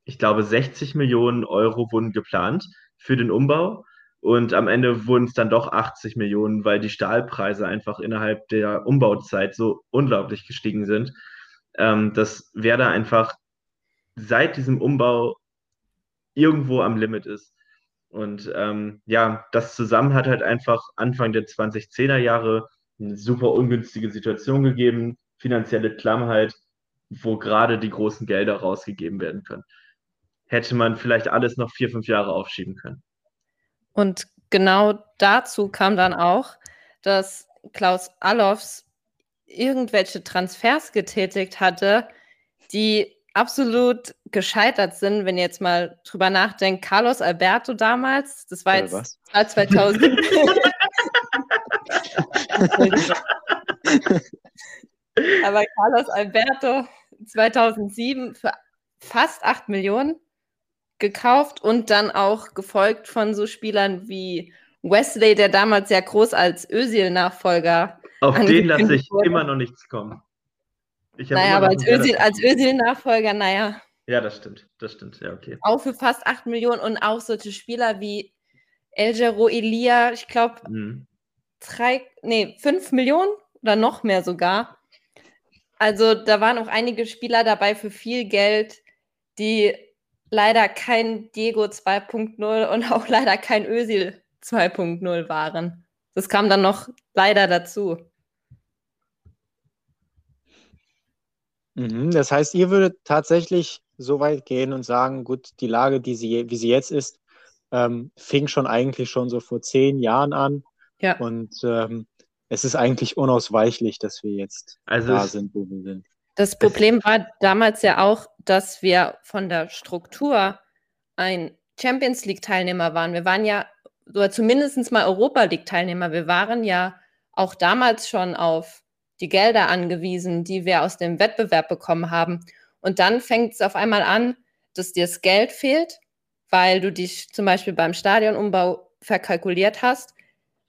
ich glaube, 60 Millionen Euro wurden geplant für den Umbau. Und am Ende wurden es dann doch 80 Millionen, weil die Stahlpreise einfach innerhalb der Umbauzeit so unglaublich gestiegen sind, ähm, dass Werder einfach seit diesem Umbau irgendwo am Limit ist. Und ähm, ja, das zusammen hat halt einfach Anfang der 2010er Jahre eine super ungünstige Situation gegeben, finanzielle Klammheit, wo gerade die großen Gelder rausgegeben werden können. Hätte man vielleicht alles noch vier, fünf Jahre aufschieben können. Und genau dazu kam dann auch, dass Klaus Allofs irgendwelche Transfers getätigt hatte, die absolut gescheitert sind, wenn ihr jetzt mal drüber nachdenkt. Carlos Alberto damals, das war jetzt was? 2000. Aber Carlos Alberto 2007 für fast 8 Millionen gekauft und dann auch gefolgt von so Spielern wie Wesley, der damals sehr groß als Özil-Nachfolger. Auf den lasse ich wurde. immer noch nichts kommen. naja, aber als Özil-Nachfolger, Özil naja. Ja, das stimmt. Das stimmt. Ja, okay. Auch für fast 8 Millionen und auch solche Spieler wie Elgero Elia, ich glaube, mhm. drei, nee, 5 Millionen oder noch mehr sogar. Also da waren auch einige Spieler dabei für viel Geld, die leider kein Diego 2.0 und auch leider kein Özil 2.0 waren. Das kam dann noch leider dazu. Mhm, das heißt, ihr würdet tatsächlich so weit gehen und sagen, gut, die Lage, die sie, wie sie jetzt ist, ähm, fing schon eigentlich schon so vor zehn Jahren an. Ja. Und ähm, es ist eigentlich unausweichlich, dass wir jetzt also da sind, wo wir sind. Das Problem war damals ja auch, dass wir von der Struktur ein Champions League-Teilnehmer waren. Wir waren ja, oder zumindest mal Europa League-Teilnehmer. Wir waren ja auch damals schon auf die Gelder angewiesen, die wir aus dem Wettbewerb bekommen haben. Und dann fängt es auf einmal an, dass dir das Geld fehlt, weil du dich zum Beispiel beim Stadionumbau verkalkuliert hast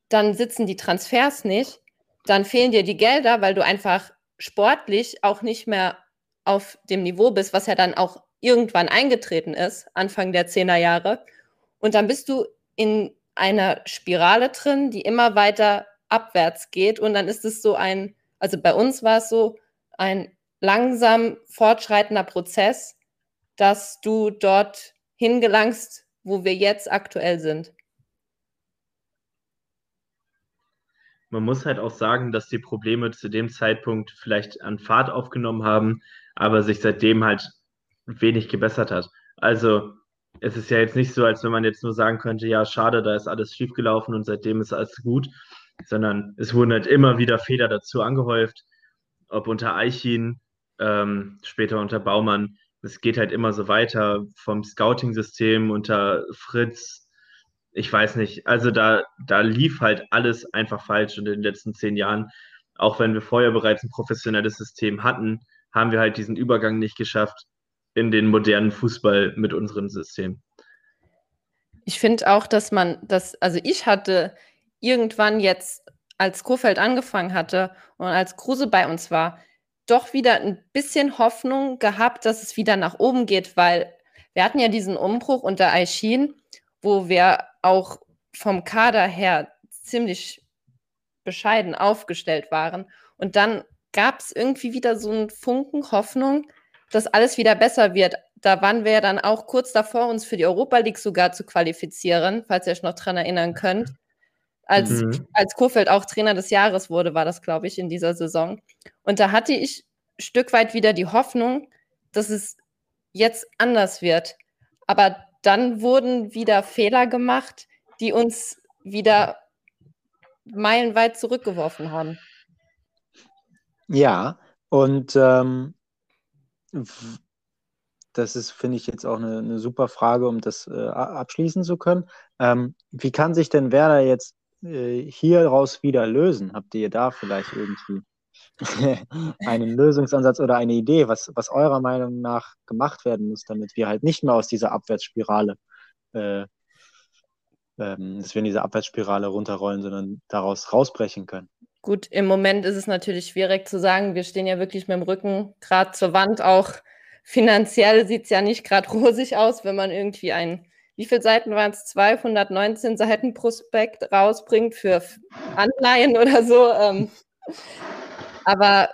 dann sitzen die Transfers nicht, dann fehlen dir die Gelder, weil du einfach sportlich auch nicht mehr auf dem Niveau bist, was ja dann auch irgendwann eingetreten ist, Anfang der 10er Jahre. Und dann bist du in einer Spirale drin, die immer weiter abwärts geht. Und dann ist es so ein, also bei uns war es so, ein langsam fortschreitender Prozess, dass du dort hingelangst, wo wir jetzt aktuell sind. Man muss halt auch sagen, dass die Probleme zu dem Zeitpunkt vielleicht an Fahrt aufgenommen haben, aber sich seitdem halt wenig gebessert hat. Also es ist ja jetzt nicht so, als wenn man jetzt nur sagen könnte, ja, schade, da ist alles schiefgelaufen und seitdem ist alles gut, sondern es wurden halt immer wieder Fehler dazu angehäuft, ob unter Eichin, ähm, später unter Baumann. Es geht halt immer so weiter vom Scouting-System unter Fritz, ich weiß nicht, also da, da lief halt alles einfach falsch in den letzten zehn Jahren, auch wenn wir vorher bereits ein professionelles System hatten, haben wir halt diesen Übergang nicht geschafft in den modernen Fußball mit unserem System. Ich finde auch, dass man das, also ich hatte irgendwann jetzt, als Kofeld angefangen hatte und als Kruse bei uns war, doch wieder ein bisschen Hoffnung gehabt, dass es wieder nach oben geht, weil wir hatten ja diesen Umbruch unter Aishin, wo wir auch vom Kader her ziemlich bescheiden aufgestellt waren. Und dann gab es irgendwie wieder so einen Funken Hoffnung, dass alles wieder besser wird. Da waren wir ja dann auch kurz davor, uns für die Europa League sogar zu qualifizieren, falls ihr euch noch daran erinnern könnt. Als, mhm. als Kurfeld auch Trainer des Jahres wurde, war das, glaube ich, in dieser Saison. Und da hatte ich ein Stück weit wieder die Hoffnung, dass es jetzt anders wird. Aber dann wurden wieder Fehler gemacht, die uns wieder meilenweit zurückgeworfen haben. Ja, und ähm, das ist, finde ich, jetzt auch eine, eine, super Frage, um das äh, abschließen zu können. Ähm, wie kann sich denn Werder jetzt äh, hieraus wieder lösen? Habt ihr da vielleicht irgendwie einen Lösungsansatz oder eine Idee, was, was eurer Meinung nach gemacht werden muss, damit wir halt nicht mehr aus dieser Abwärtsspirale, äh, ähm, dass wir in diese Abwärtsspirale runterrollen, sondern daraus rausbrechen können. Gut, im Moment ist es natürlich schwierig zu sagen. Wir stehen ja wirklich mit dem Rücken gerade zur Wand. Auch finanziell sieht es ja nicht gerade rosig aus, wenn man irgendwie ein, wie viele Seiten waren es? 219 Seiten Prospekt rausbringt für Anleihen oder so. Ähm, aber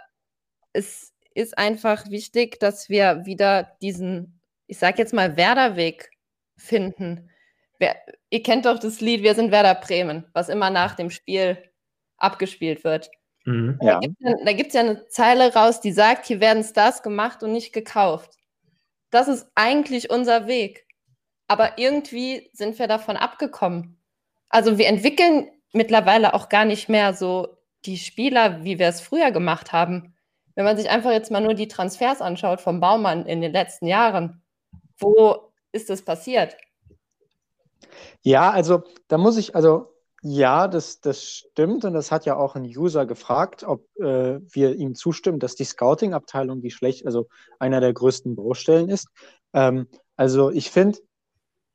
es ist einfach wichtig, dass wir wieder diesen, ich sag jetzt mal, Werderweg finden. Wer, ihr kennt doch das Lied Wir sind Werder Bremen, was immer nach dem Spiel abgespielt wird. Mhm. Ja. Da gibt es ja eine Zeile raus, die sagt, hier werden Stars gemacht und nicht gekauft. Das ist eigentlich unser Weg. Aber irgendwie sind wir davon abgekommen. Also wir entwickeln mittlerweile auch gar nicht mehr so die Spieler, wie wir es früher gemacht haben. Wenn man sich einfach jetzt mal nur die Transfers anschaut vom Baumann in den letzten Jahren, wo ist das passiert? Ja, also da muss ich, also ja, das, das stimmt und das hat ja auch ein User gefragt, ob äh, wir ihm zustimmen, dass die Scouting-Abteilung die schlecht, also einer der größten Baustellen ist. Ähm, also ich finde,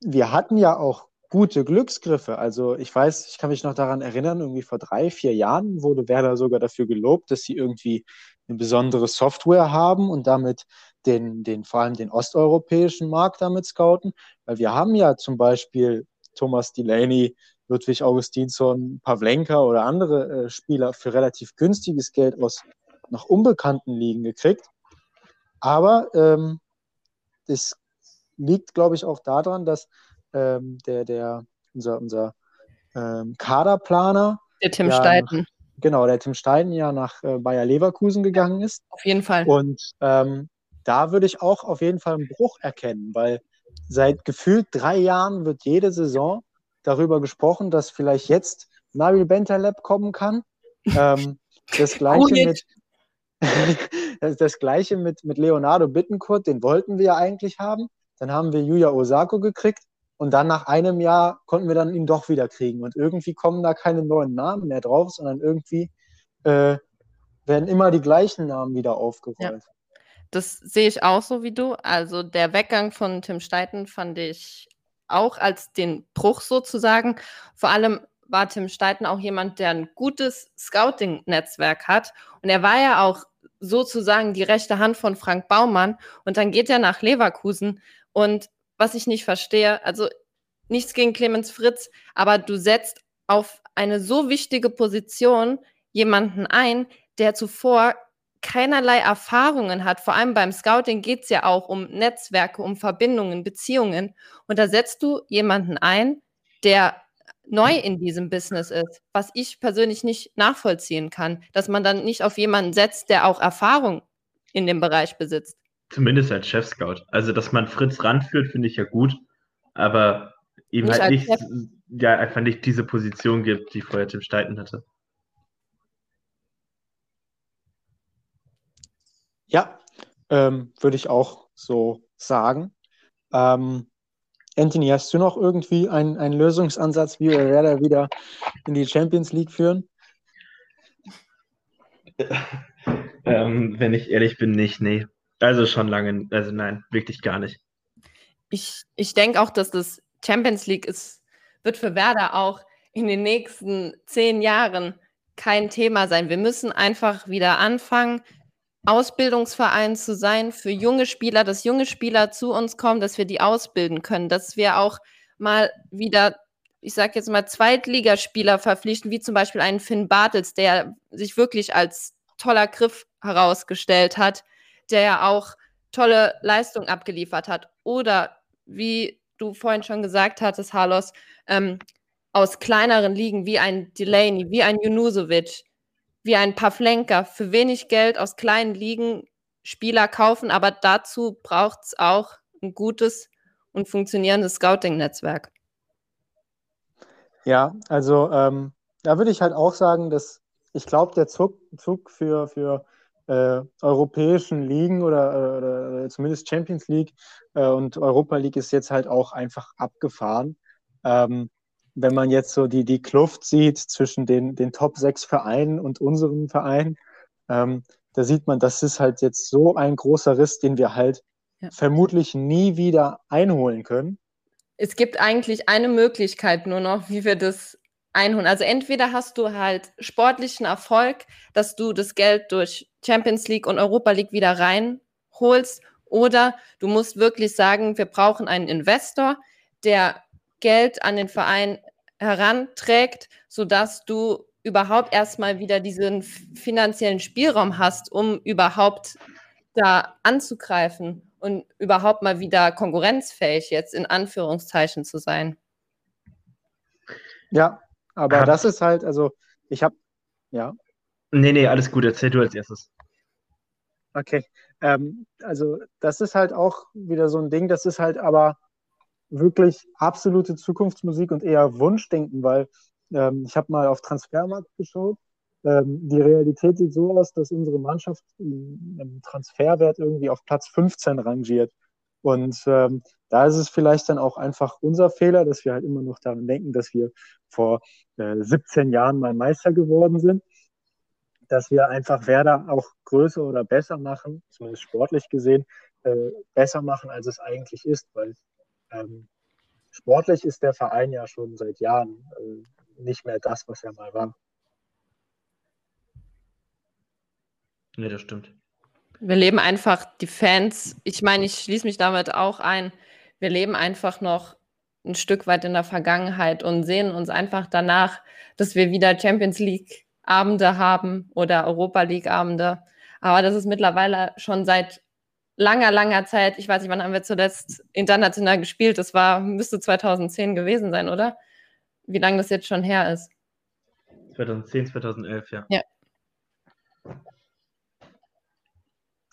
wir hatten ja auch gute Glücksgriffe. Also ich weiß, ich kann mich noch daran erinnern, irgendwie vor drei, vier Jahren wurde Werder sogar dafür gelobt, dass sie irgendwie eine besondere Software haben und damit den, den vor allem den osteuropäischen Markt damit scouten. Weil wir haben ja zum Beispiel Thomas Delaney, Ludwig Augustinsson, Pavlenka oder andere äh, Spieler für relativ günstiges Geld aus noch unbekannten Ligen gekriegt. Aber ähm, das liegt, glaube ich, auch daran, dass ähm, der, der, unser, unser ähm, Kaderplaner. Der Tim ja Steiden. genau, der Tim Steiden ja nach äh, Bayer Leverkusen gegangen ist. Auf jeden Fall. Und ähm, da würde ich auch auf jeden Fall einen Bruch erkennen, weil seit gefühlt drei Jahren wird jede Saison darüber gesprochen, dass vielleicht jetzt Nabil Bentaleb kommen kann. Ähm, das gleiche mit das gleiche mit, mit Leonardo Bittencourt, den wollten wir ja eigentlich haben. Dann haben wir Yuya Osako gekriegt und dann nach einem Jahr konnten wir dann ihn doch wieder kriegen. Und irgendwie kommen da keine neuen Namen mehr drauf, sondern irgendwie äh, werden immer die gleichen Namen wieder aufgerollt. Ja. Das sehe ich auch so wie du. Also der Weggang von Tim Steiten fand ich auch als den Bruch sozusagen. Vor allem war Tim Steiten auch jemand, der ein gutes Scouting-Netzwerk hat. Und er war ja auch sozusagen die rechte Hand von Frank Baumann. Und dann geht er nach Leverkusen und was ich nicht verstehe. Also nichts gegen Clemens Fritz, aber du setzt auf eine so wichtige Position jemanden ein, der zuvor keinerlei Erfahrungen hat. Vor allem beim Scouting geht es ja auch um Netzwerke, um Verbindungen, Beziehungen. Und da setzt du jemanden ein, der neu in diesem Business ist, was ich persönlich nicht nachvollziehen kann, dass man dann nicht auf jemanden setzt, der auch Erfahrung in dem Bereich besitzt. Zumindest als Chef-Scout. Also, dass man Fritz ranführt, finde ich ja gut, aber ihm nicht halt nicht, ja, einfach nicht diese Position gibt, die vorher Tim Steiten hatte. Ja, ähm, würde ich auch so sagen. Ähm, Anthony, hast du noch irgendwie einen, einen Lösungsansatz, wie wir Werder wieder in die Champions League führen? ähm, wenn ich ehrlich bin, nicht, nee. Also schon lange, also nein, wirklich gar nicht. Ich, ich denke auch, dass das Champions League ist, wird für Werder auch in den nächsten zehn Jahren kein Thema sein. Wir müssen einfach wieder anfangen, Ausbildungsverein zu sein für junge Spieler, dass junge Spieler zu uns kommen, dass wir die ausbilden können, dass wir auch mal wieder, ich sage jetzt mal, Zweitligaspieler verpflichten, wie zum Beispiel einen Finn Bartels, der sich wirklich als toller Griff herausgestellt hat, der ja auch tolle Leistung abgeliefert hat. Oder wie du vorhin schon gesagt hattest, Harlos, ähm, aus kleineren Ligen wie ein Delaney, wie ein Junusovic, wie ein Pavlenka für wenig Geld aus kleinen Ligen Spieler kaufen, aber dazu braucht es auch ein gutes und funktionierendes Scouting-Netzwerk. Ja, also ähm, da würde ich halt auch sagen, dass ich glaube, der Zug, Zug für, für äh, europäischen Ligen oder, oder, zumindest Champions League äh, und Europa League ist jetzt halt auch einfach abgefahren. Ähm, wenn man jetzt so die, die Kluft sieht zwischen den, den Top 6 Vereinen und unserem Verein, ähm, da sieht man, das ist halt jetzt so ein großer Riss, den wir halt ja. vermutlich nie wieder einholen können. Es gibt eigentlich eine Möglichkeit nur noch, wie wir das einholen. Also entweder hast du halt sportlichen Erfolg, dass du das Geld durch Champions League und Europa League wieder reinholst, oder du musst wirklich sagen, wir brauchen einen Investor, der Geld an den Verein heranträgt, sodass du überhaupt erstmal wieder diesen finanziellen Spielraum hast, um überhaupt da anzugreifen und überhaupt mal wieder konkurrenzfähig jetzt in Anführungszeichen zu sein. Ja, aber das ist halt, also ich habe, ja. Nee, nee, alles gut. Erzähl du als erstes. Okay. Ähm, also, das ist halt auch wieder so ein Ding, das ist halt aber wirklich absolute Zukunftsmusik und eher Wunschdenken, weil ähm, ich habe mal auf Transfermarkt geschaut. Ähm, die Realität sieht so aus, dass unsere Mannschaft im Transferwert irgendwie auf Platz 15 rangiert. Und ähm, da ist es vielleicht dann auch einfach unser Fehler, dass wir halt immer noch daran denken, dass wir vor äh, 17 Jahren mal Meister geworden sind, dass wir einfach Werder auch größer oder besser machen, zumindest sportlich gesehen, äh, besser machen, als es eigentlich ist, weil ähm, sportlich ist der Verein ja schon seit Jahren äh, nicht mehr das, was er mal war. Nee, das stimmt. Wir leben einfach die Fans. Ich meine, ich schließe mich damit auch ein. Wir leben einfach noch ein Stück weit in der Vergangenheit und sehen uns einfach danach, dass wir wieder Champions League Abende haben oder Europa League Abende. Aber das ist mittlerweile schon seit langer, langer Zeit. Ich weiß nicht, wann haben wir zuletzt international gespielt? Das war, müsste 2010 gewesen sein, oder? Wie lange das jetzt schon her ist. 2010, 2011, ja. Ja.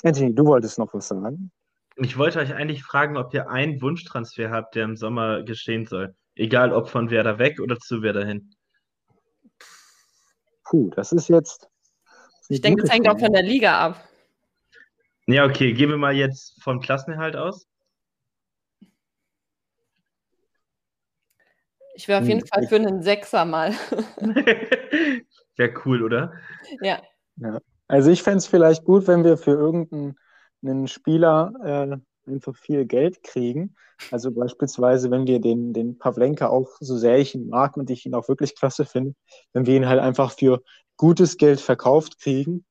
Anthony, du wolltest noch was sagen? Ich wollte euch eigentlich fragen, ob ihr einen Wunschtransfer habt, der im Sommer geschehen soll. Egal ob von Werder weg oder zu Werder hin. Puh, das ist jetzt. Ich denke, das hängt auch von der Liga ab. Ja, okay, gehen wir mal jetzt vom Klassenerhalt aus. Ich wäre auf jeden hm, Fall für einen Sechser mal. Wäre cool, oder? Ja. ja. Also ich fände es vielleicht gut, wenn wir für irgendeinen Spieler äh, einfach viel Geld kriegen. Also beispielsweise, wenn wir den, den Pavlenka auch, so sehr ich ihn mag und ich ihn auch wirklich klasse finde, wenn wir ihn halt einfach für gutes Geld verkauft kriegen.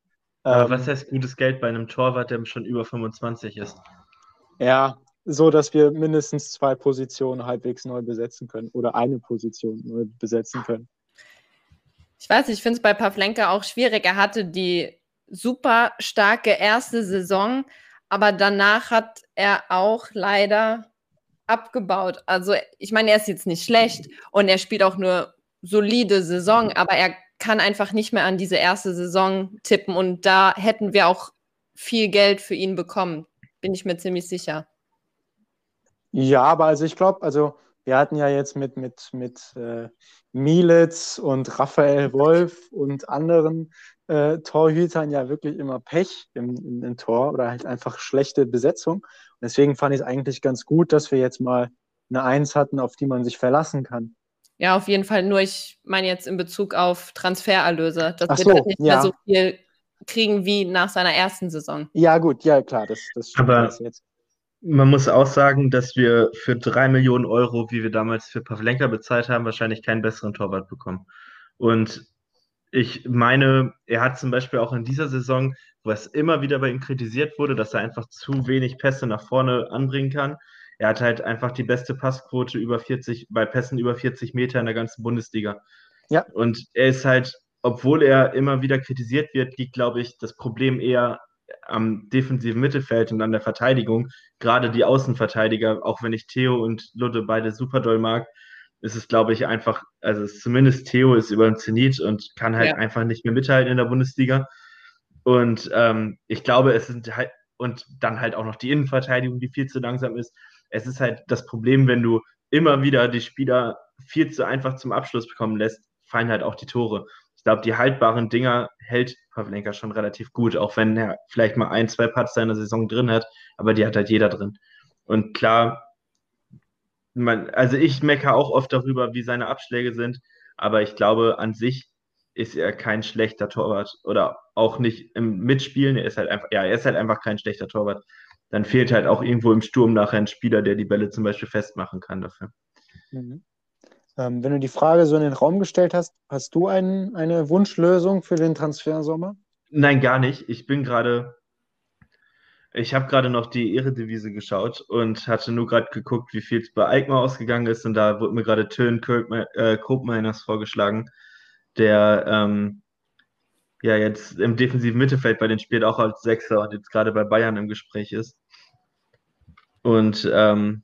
Aber ähm, was heißt gutes Geld bei einem Torwart, der schon über 25 ist? Ja, so dass wir mindestens zwei Positionen halbwegs neu besetzen können oder eine Position neu besetzen können. Ich weiß, ich finde es bei Pavlenka auch schwierig. Er hatte die super starke erste Saison, aber danach hat er auch leider abgebaut. Also ich meine, er ist jetzt nicht schlecht und er spielt auch nur solide Saison, aber er kann einfach nicht mehr an diese erste Saison tippen und da hätten wir auch viel Geld für ihn bekommen, bin ich mir ziemlich sicher. Ja, aber also ich glaube, also wir hatten ja jetzt mit, mit, mit äh, Mielitz und Raphael Wolf und anderen äh, Torhütern ja wirklich immer Pech im, im, im, Tor oder halt einfach schlechte Besetzung. Und deswegen fand ich es eigentlich ganz gut, dass wir jetzt mal eine Eins hatten, auf die man sich verlassen kann. Ja, auf jeden Fall. Nur ich meine jetzt in Bezug auf Transfererlöse, dass Ach wir so, halt nicht ja. mehr so viel kriegen wie nach seiner ersten Saison. Ja, gut, ja, klar, das, das stimmt Aber jetzt. Man muss auch sagen, dass wir für drei Millionen Euro, wie wir damals für Pavlenka bezahlt haben, wahrscheinlich keinen besseren Torwart bekommen. Und ich meine, er hat zum Beispiel auch in dieser Saison, wo es immer wieder bei ihm kritisiert wurde, dass er einfach zu wenig Pässe nach vorne anbringen kann. Er hat halt einfach die beste Passquote über 40, bei Pässen über 40 Meter in der ganzen Bundesliga. Ja. Und er ist halt, obwohl er immer wieder kritisiert wird, liegt, glaube ich, das Problem eher am defensiven Mittelfeld und an der Verteidigung. Gerade die Außenverteidiger, auch wenn ich Theo und Ludde beide super doll mag, ist es, glaube ich, einfach, also zumindest Theo ist über den Zenit und kann halt ja. einfach nicht mehr mithalten in der Bundesliga. Und ähm, ich glaube, es sind halt, und dann halt auch noch die Innenverteidigung, die viel zu langsam ist. Es ist halt das Problem, wenn du immer wieder die Spieler viel zu einfach zum Abschluss bekommen lässt, fallen halt auch die Tore. Ich glaube, die haltbaren Dinger hält Pavlenka schon relativ gut, auch wenn er vielleicht mal ein, zwei Parts seiner Saison drin hat, aber die hat halt jeder drin. Und klar, man, also ich meckere auch oft darüber, wie seine Abschläge sind, aber ich glaube, an sich ist er kein schlechter Torwart oder auch nicht im Mitspielen. Er ist halt einfach, ja, er ist halt einfach kein schlechter Torwart. Dann fehlt halt auch irgendwo im Sturm nachher ein Spieler, der die Bälle zum Beispiel festmachen kann dafür. Mhm. Ähm, wenn du die Frage so in den Raum gestellt hast, hast du ein, eine Wunschlösung für den Transfersommer? Nein, gar nicht. Ich bin gerade ich habe gerade noch die Ehredivise geschaut und hatte nur gerade geguckt, wie viel es bei Eichmar ausgegangen ist. Und da wurde mir gerade Tön äh, Kopmeiners vorgeschlagen, der ähm, ja jetzt im defensiven Mittelfeld bei den spielt auch als Sechser und jetzt gerade bei Bayern im Gespräch ist. Und ähm,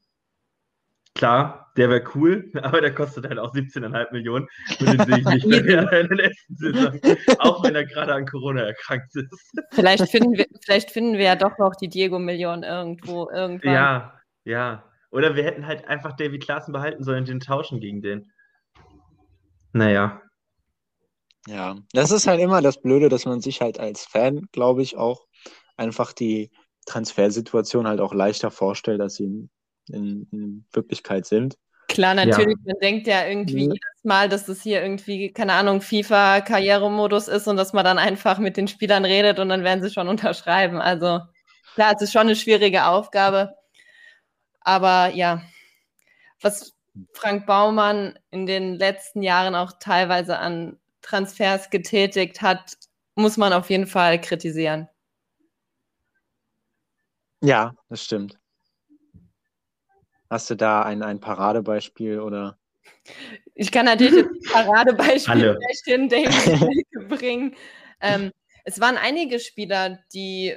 klar, der wäre cool, aber der kostet halt auch 17,5 Millionen. Und den sehe ich nicht mehr in der nächsten Saison, auch wenn er gerade an Corona erkrankt ist. Vielleicht finden wir, vielleicht finden wir ja doch noch die Diego-Million irgendwo, irgendwann. Ja, ja. Oder wir hätten halt einfach David Klaassen behalten sollen und den tauschen gegen den. Naja. Ja, das ist halt immer das Blöde, dass man sich halt als Fan, glaube ich, auch einfach die Transfersituation halt auch leichter vorstellt, als sie in, in, in Wirklichkeit sind. Klar, natürlich, ja. man denkt ja irgendwie ja. jedes Mal, dass das hier irgendwie, keine Ahnung, FIFA-Karrieremodus ist und dass man dann einfach mit den Spielern redet und dann werden sie schon unterschreiben. Also klar, es ist schon eine schwierige Aufgabe. Aber ja, was Frank Baumann in den letzten Jahren auch teilweise an Transfers getätigt hat, muss man auf jeden Fall kritisieren. Ja, das stimmt. Hast du da ein, ein Paradebeispiel oder? Ich kann natürlich ein Paradebeispiel schlechthin David bringen. Ähm, es waren einige Spieler, die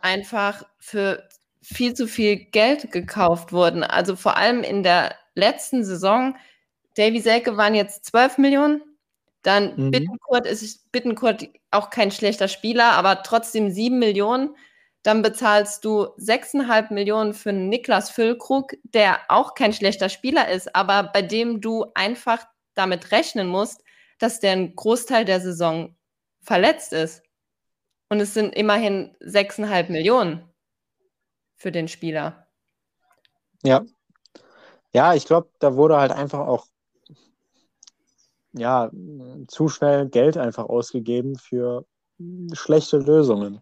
einfach für viel zu viel Geld gekauft wurden. Also vor allem in der letzten Saison. Davy Selke waren jetzt 12 Millionen. Dann mhm. Bittenkurt ist Bittenkurt auch kein schlechter Spieler, aber trotzdem 7 Millionen. Dann bezahlst du 6,5 Millionen für Niklas Füllkrug, der auch kein schlechter Spieler ist, aber bei dem du einfach damit rechnen musst, dass der einen Großteil der Saison verletzt ist. Und es sind immerhin 6,5 Millionen für den Spieler. Ja. Ja, ich glaube, da wurde halt einfach auch ja, zu schnell Geld einfach ausgegeben für schlechte Lösungen.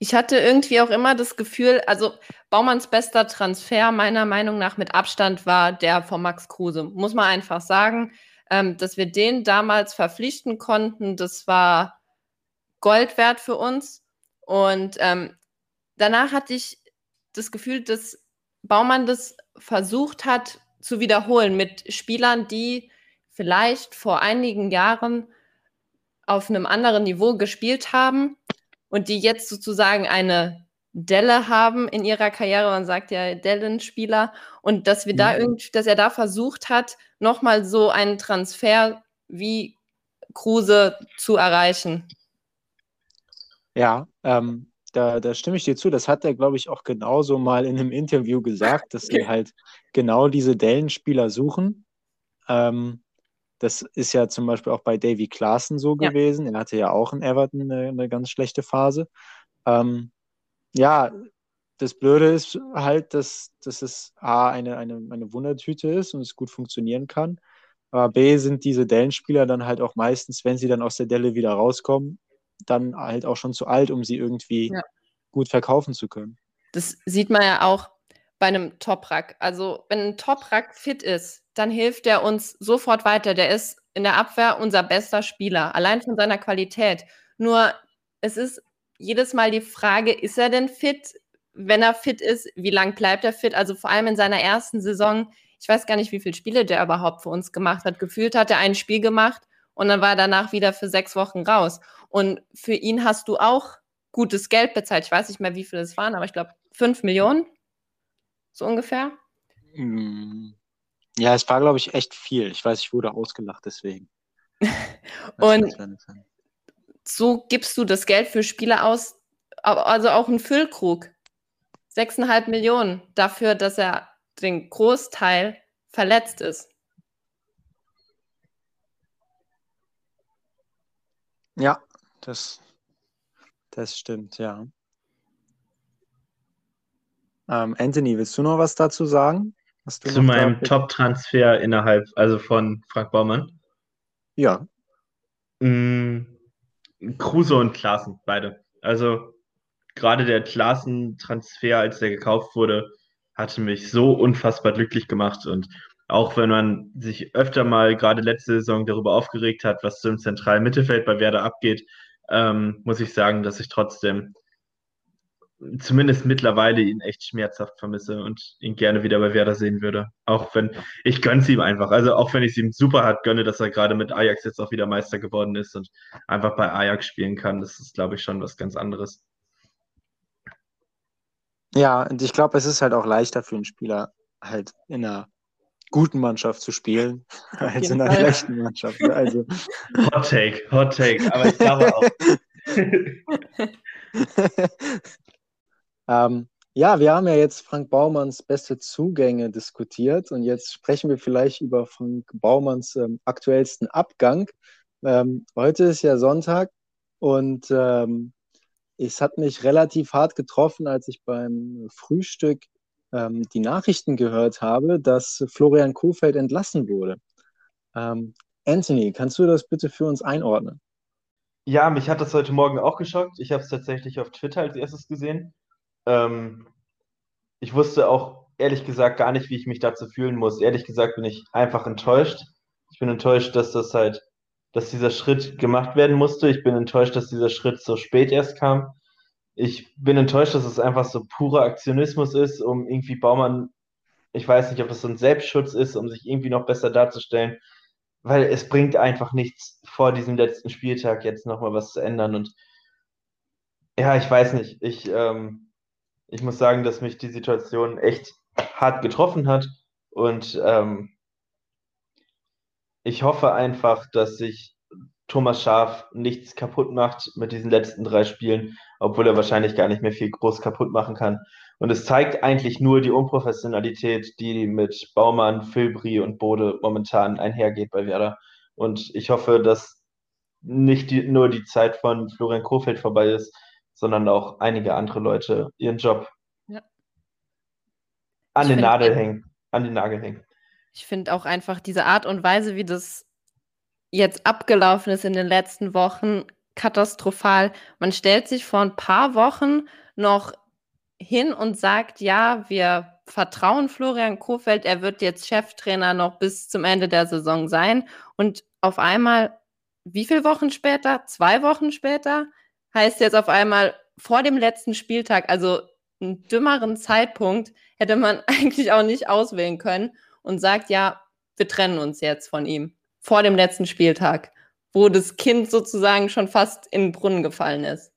Ich hatte irgendwie auch immer das Gefühl, also Baumanns bester Transfer meiner Meinung nach mit Abstand war der von Max Kruse. Muss man einfach sagen, ähm, dass wir den damals verpflichten konnten, das war Gold wert für uns. Und ähm, danach hatte ich das Gefühl, dass Baumann das versucht hat zu wiederholen mit Spielern, die vielleicht vor einigen Jahren auf einem anderen Niveau gespielt haben und die jetzt sozusagen eine Delle haben in ihrer Karriere, man sagt ja Dellenspieler, und dass wir da irgendwie, dass er da versucht hat, nochmal so einen Transfer wie Kruse zu erreichen. Ja, ähm, da, da stimme ich dir zu. Das hat er, glaube ich, auch genauso mal in einem Interview gesagt, dass sie halt genau diese Dellenspieler suchen. Ähm, das ist ja zum Beispiel auch bei Davy Klaassen so ja. gewesen. Er hatte ja auch in Everton eine, eine ganz schlechte Phase. Ähm, ja, das Blöde ist halt, dass, dass es A, eine, eine, eine Wundertüte ist und es gut funktionieren kann. Aber B, sind diese Dellenspieler dann halt auch meistens, wenn sie dann aus der Delle wieder rauskommen, dann halt auch schon zu alt, um sie irgendwie ja. gut verkaufen zu können. Das sieht man ja auch bei einem Toprak. Also, wenn ein Toprak fit ist, dann hilft er uns sofort weiter. Der ist in der Abwehr unser bester Spieler, allein von seiner Qualität. Nur es ist jedes Mal die Frage, ist er denn fit? Wenn er fit ist, wie lange bleibt er fit? Also vor allem in seiner ersten Saison, ich weiß gar nicht, wie viele Spiele der überhaupt für uns gemacht hat. Gefühlt hat er ein Spiel gemacht und dann war er danach wieder für sechs Wochen raus. Und für ihn hast du auch gutes Geld bezahlt. Ich weiß nicht mehr, wie viel es waren, aber ich glaube fünf Millionen, so ungefähr. Mm. Ja, es war, glaube ich, echt viel. Ich weiß, ich wurde ausgelacht deswegen. und so gibst du das Geld für Spieler aus, also auch ein Füllkrug. 6,5 Millionen dafür, dass er den Großteil verletzt ist. Ja, das, das stimmt, ja. Ähm, Anthony, willst du noch was dazu sagen? Zu meinem Top-Transfer innerhalb, also von Frank Baumann. Ja. Mm, Kruse und Klaassen, beide. Also gerade der Klaassen-Transfer, als der gekauft wurde, hatte mich so unfassbar glücklich gemacht. Und auch wenn man sich öfter mal gerade letzte Saison darüber aufgeregt hat, was so im zentralen Mittelfeld bei Werder abgeht, ähm, muss ich sagen, dass ich trotzdem zumindest mittlerweile ihn echt schmerzhaft vermisse und ihn gerne wieder bei Werder sehen würde. Auch wenn, ich gönne es ihm einfach. Also auch wenn ich es ihm super hart gönne, dass er gerade mit Ajax jetzt auch wieder Meister geworden ist und einfach bei Ajax spielen kann, das ist, glaube ich, schon was ganz anderes. Ja, und ich glaube, es ist halt auch leichter für einen Spieler, halt in einer guten Mannschaft zu spielen, als in einer Fall. schlechten Mannschaft. Also, Hot Take, Hot Take. Aber ich glaube auch. ähm, ja, wir haben ja jetzt Frank Baumanns beste Zugänge diskutiert und jetzt sprechen wir vielleicht über Frank Baumanns ähm, aktuellsten Abgang. Ähm, heute ist ja Sonntag und ähm, es hat mich relativ hart getroffen, als ich beim Frühstück ähm, die Nachrichten gehört habe, dass Florian Kohfeldt entlassen wurde. Ähm, Anthony, kannst du das bitte für uns einordnen? Ja, mich hat das heute Morgen auch geschockt. Ich habe es tatsächlich auf Twitter als erstes gesehen. Ähm, ich wusste auch ehrlich gesagt gar nicht, wie ich mich dazu fühlen muss. Ehrlich gesagt bin ich einfach enttäuscht. Ich bin enttäuscht, dass das halt, dass dieser Schritt gemacht werden musste. Ich bin enttäuscht, dass dieser Schritt so spät erst kam. Ich bin enttäuscht, dass es einfach so purer Aktionismus ist, um irgendwie Baumann, ich weiß nicht, ob das so ein Selbstschutz ist, um sich irgendwie noch besser darzustellen, weil es bringt einfach nichts vor diesem letzten Spieltag jetzt nochmal was zu ändern. Und ja, ich weiß nicht. Ich, ähm, ich muss sagen, dass mich die Situation echt hart getroffen hat. Und ähm, ich hoffe einfach, dass sich Thomas Schaaf nichts kaputt macht mit diesen letzten drei Spielen, obwohl er wahrscheinlich gar nicht mehr viel groß kaputt machen kann. Und es zeigt eigentlich nur die Unprofessionalität, die mit Baumann, Filbri und Bode momentan einhergeht bei Werder. Und ich hoffe, dass nicht die, nur die Zeit von Florian Kohfeldt vorbei ist, sondern auch einige andere Leute ihren Job Ja. an Ich den Nadel hängen, an den Nagel hängen. Ich finde auch einfach diese Art und Weise, wie das jetzt abgelaufen ist in den letzten Wochen, katastrophal. Man stellt sich vor ein paar Wochen noch hin und sagt, ja, wir vertrauen Florian Kohfeldt, er wird jetzt Cheftrainer noch bis zum Ende der Saison sein. Und auf einmal, wie viele Wochen später? Zwei Wochen später? Heißt jetzt auf einmal vor dem letzten Spieltag, also einen dümmeren Zeitpunkt, hätte man eigentlich auch nicht auswählen können und sagt, ja, wir trennen uns jetzt von ihm vor dem letzten Spieltag, wo das Kind sozusagen schon fast in den Brunnen gefallen ist.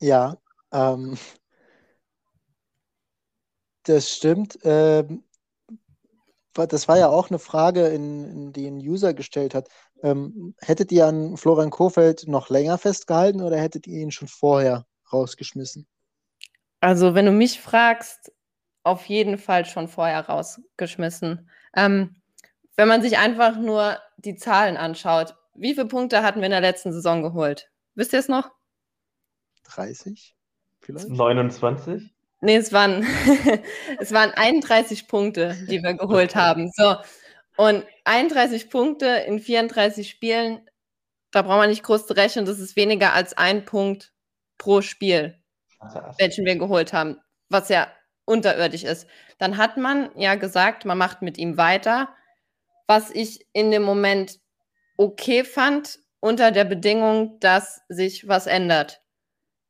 Ja, ähm, das stimmt. Ähm, das war ja auch eine Frage, in, in die ein User gestellt hat. Ähm, hättet ihr an Florian Kohfeldt noch länger festgehalten oder hättet ihr ihn schon vorher rausgeschmissen? Also, wenn du mich fragst, auf jeden Fall schon vorher rausgeschmissen. Ähm, wenn man sich einfach nur die Zahlen anschaut, wie viele Punkte hatten wir in der letzten Saison geholt? Wisst ihr es noch? 30 vielleicht? 29? Nee, es waren, es waren 31 Punkte, die wir geholt haben. So. Und 31 Punkte in 34 Spielen, da braucht man nicht groß zu rechnen, das ist weniger als ein Punkt pro Spiel, welchen wir geholt haben, was ja unterirdisch ist. Dann hat man ja gesagt, man macht mit ihm weiter, was ich in dem Moment okay fand, unter der Bedingung, dass sich was ändert.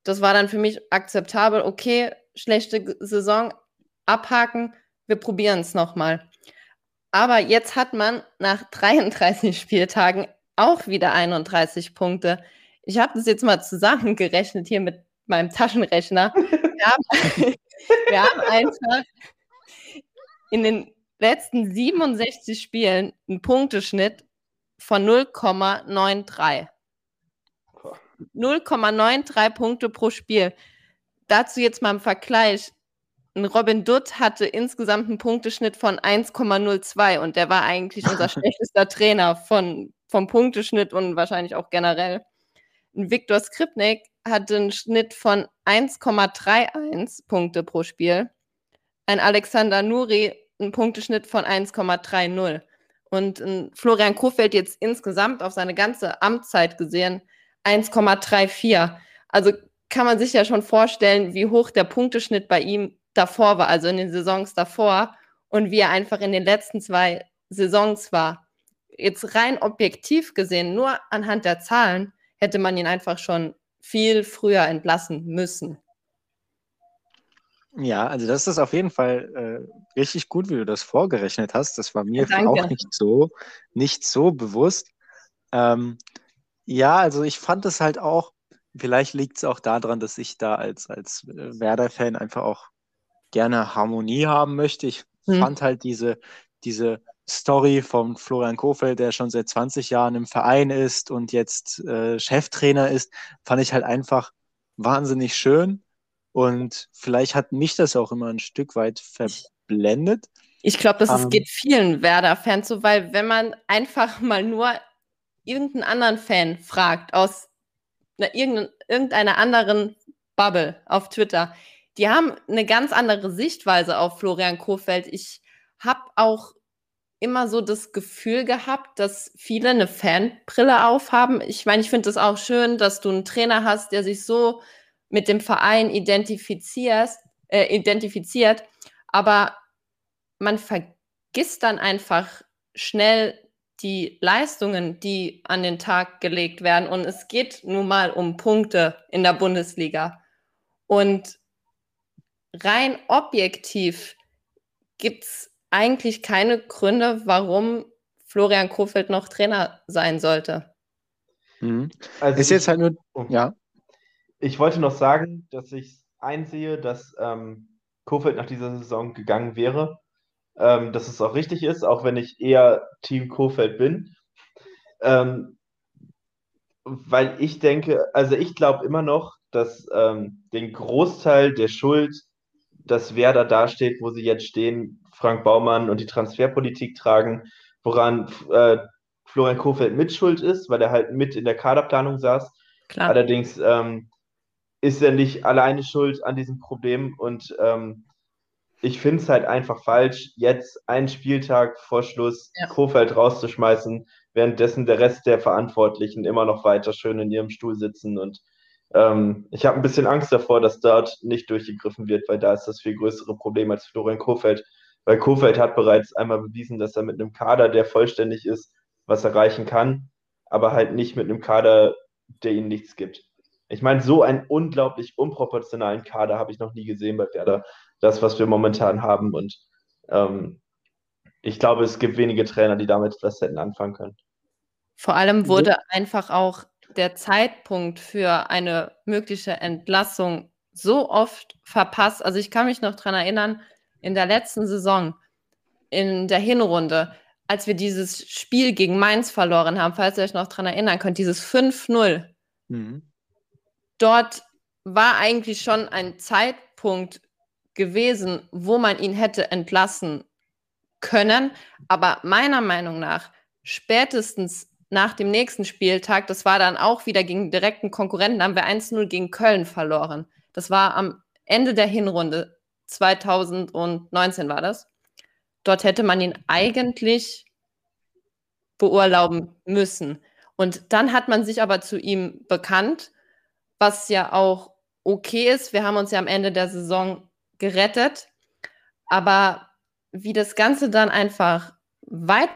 Das war dann für mich akzeptabel. Okay, schlechte Saison, abhaken, wir probieren es nochmal. Aber jetzt hat man nach 33 Spieltagen auch wieder 31 Punkte. Ich habe das jetzt mal zusammengerechnet hier mit meinem Taschenrechner. Wir haben, wir haben einfach in den letzten 67 Spielen einen Punkteschnitt von 0,93. 0,93 Punkte pro Spiel. Dazu jetzt mal im Vergleich. Ein Robin Dutt hatte insgesamt einen Punkteschnitt von 1,02 und der war eigentlich unser schlechtester Trainer von, vom Punkteschnitt und wahrscheinlich auch generell. Ein Viktor Skripnik hatte einen Schnitt von 1,31 Punkte pro Spiel. Ein Alexander Nuri einen Punkteschnitt von 1,30. Und ein Florian Kohfeldt jetzt insgesamt auf seine ganze Amtszeit gesehen 1,34. Also kann man sich ja schon vorstellen, wie hoch der Punkteschnitt bei ihm davor war, also in den Saisons davor und wie er einfach in den letzten zwei Saisons war. Jetzt rein objektiv gesehen, nur anhand der Zahlen, hätte man ihn einfach schon viel früher entlassen müssen. Ja, also das ist auf jeden Fall äh, richtig gut, wie du das vorgerechnet hast. Das war mir Danke. auch nicht so, nicht so bewusst. Ähm, ja, also ich fand es halt auch, vielleicht liegt es auch daran, dass ich da als, als äh, Werder-Fan einfach auch gerne Harmonie haben möchte. Ich hm. fand halt diese, diese Story von Florian Kofeld, der schon seit 20 Jahren im Verein ist und jetzt äh, Cheftrainer ist, fand ich halt einfach wahnsinnig schön. Und vielleicht hat mich das auch immer ein Stück weit verblendet. Ich glaube, das um, geht vielen Werder-Fans so, weil wenn man einfach mal nur irgendeinen anderen Fan fragt aus einer, irgendeiner anderen Bubble auf Twitter, die haben eine ganz andere Sichtweise auf Florian Kofeld. Ich habe auch immer so das Gefühl gehabt, dass viele eine Fanbrille aufhaben. Ich meine, ich finde es auch schön, dass du einen Trainer hast, der sich so mit dem Verein identifiziert, äh, identifiziert, aber man vergisst dann einfach schnell die Leistungen, die an den Tag gelegt werden. Und es geht nun mal um Punkte in der Bundesliga. Und rein objektiv gibt es eigentlich keine Gründe, warum Florian Kofeld noch Trainer sein sollte. Mhm. Also ist jetzt halt nur, oh. ja. Ich wollte noch sagen, dass ich einsehe, dass ähm, Kofeld nach dieser Saison gegangen wäre. Ähm, dass es auch richtig ist, auch wenn ich eher Team Kofeld bin. Ähm, weil ich denke, also ich glaube immer noch, dass ähm, den Großteil der Schuld, dass wer da dasteht, wo sie jetzt stehen, Frank Baumann und die Transferpolitik tragen, woran äh, Florian Kofeld mitschuld ist, weil er halt mit in der Kaderplanung saß. Klar. Allerdings ähm, ist er nicht alleine schuld an diesem Problem und ähm, ich finde es halt einfach falsch, jetzt einen Spieltag vor Schluss ja. Kofeld rauszuschmeißen, währenddessen der Rest der Verantwortlichen immer noch weiter schön in ihrem Stuhl sitzen und ähm, ich habe ein bisschen Angst davor, dass dort nicht durchgegriffen wird, weil da ist das viel größere Problem als Florian Kofeld weil Kofeld hat bereits einmal bewiesen, dass er mit einem Kader, der vollständig ist, was erreichen kann, aber halt nicht mit einem Kader, der ihnen nichts gibt. Ich meine, so einen unglaublich unproportionalen Kader habe ich noch nie gesehen bei Werder. Das, was wir momentan haben. Und ähm, ich glaube, es gibt wenige Trainer, die damit was hätten anfangen können. Vor allem wurde einfach auch der Zeitpunkt für eine mögliche Entlassung so oft verpasst. Also ich kann mich noch daran erinnern, in der letzten Saison, in der Hinrunde, als wir dieses Spiel gegen Mainz verloren haben, falls ihr euch noch daran erinnern könnt, dieses 5-0. Mhm. Dort war eigentlich schon ein Zeitpunkt gewesen, wo man ihn hätte entlassen können. Aber meiner Meinung nach, spätestens nach dem nächsten Spieltag, das war dann auch wieder gegen direkten Konkurrenten, haben wir 1-0 gegen Köln verloren. Das war am Ende der Hinrunde. 2019 war das. Dort hätte man ihn eigentlich beurlauben müssen. Und dann hat man sich aber zu ihm bekannt, was ja auch okay ist. Wir haben uns ja am Ende der Saison gerettet. Aber wie das Ganze dann einfach weit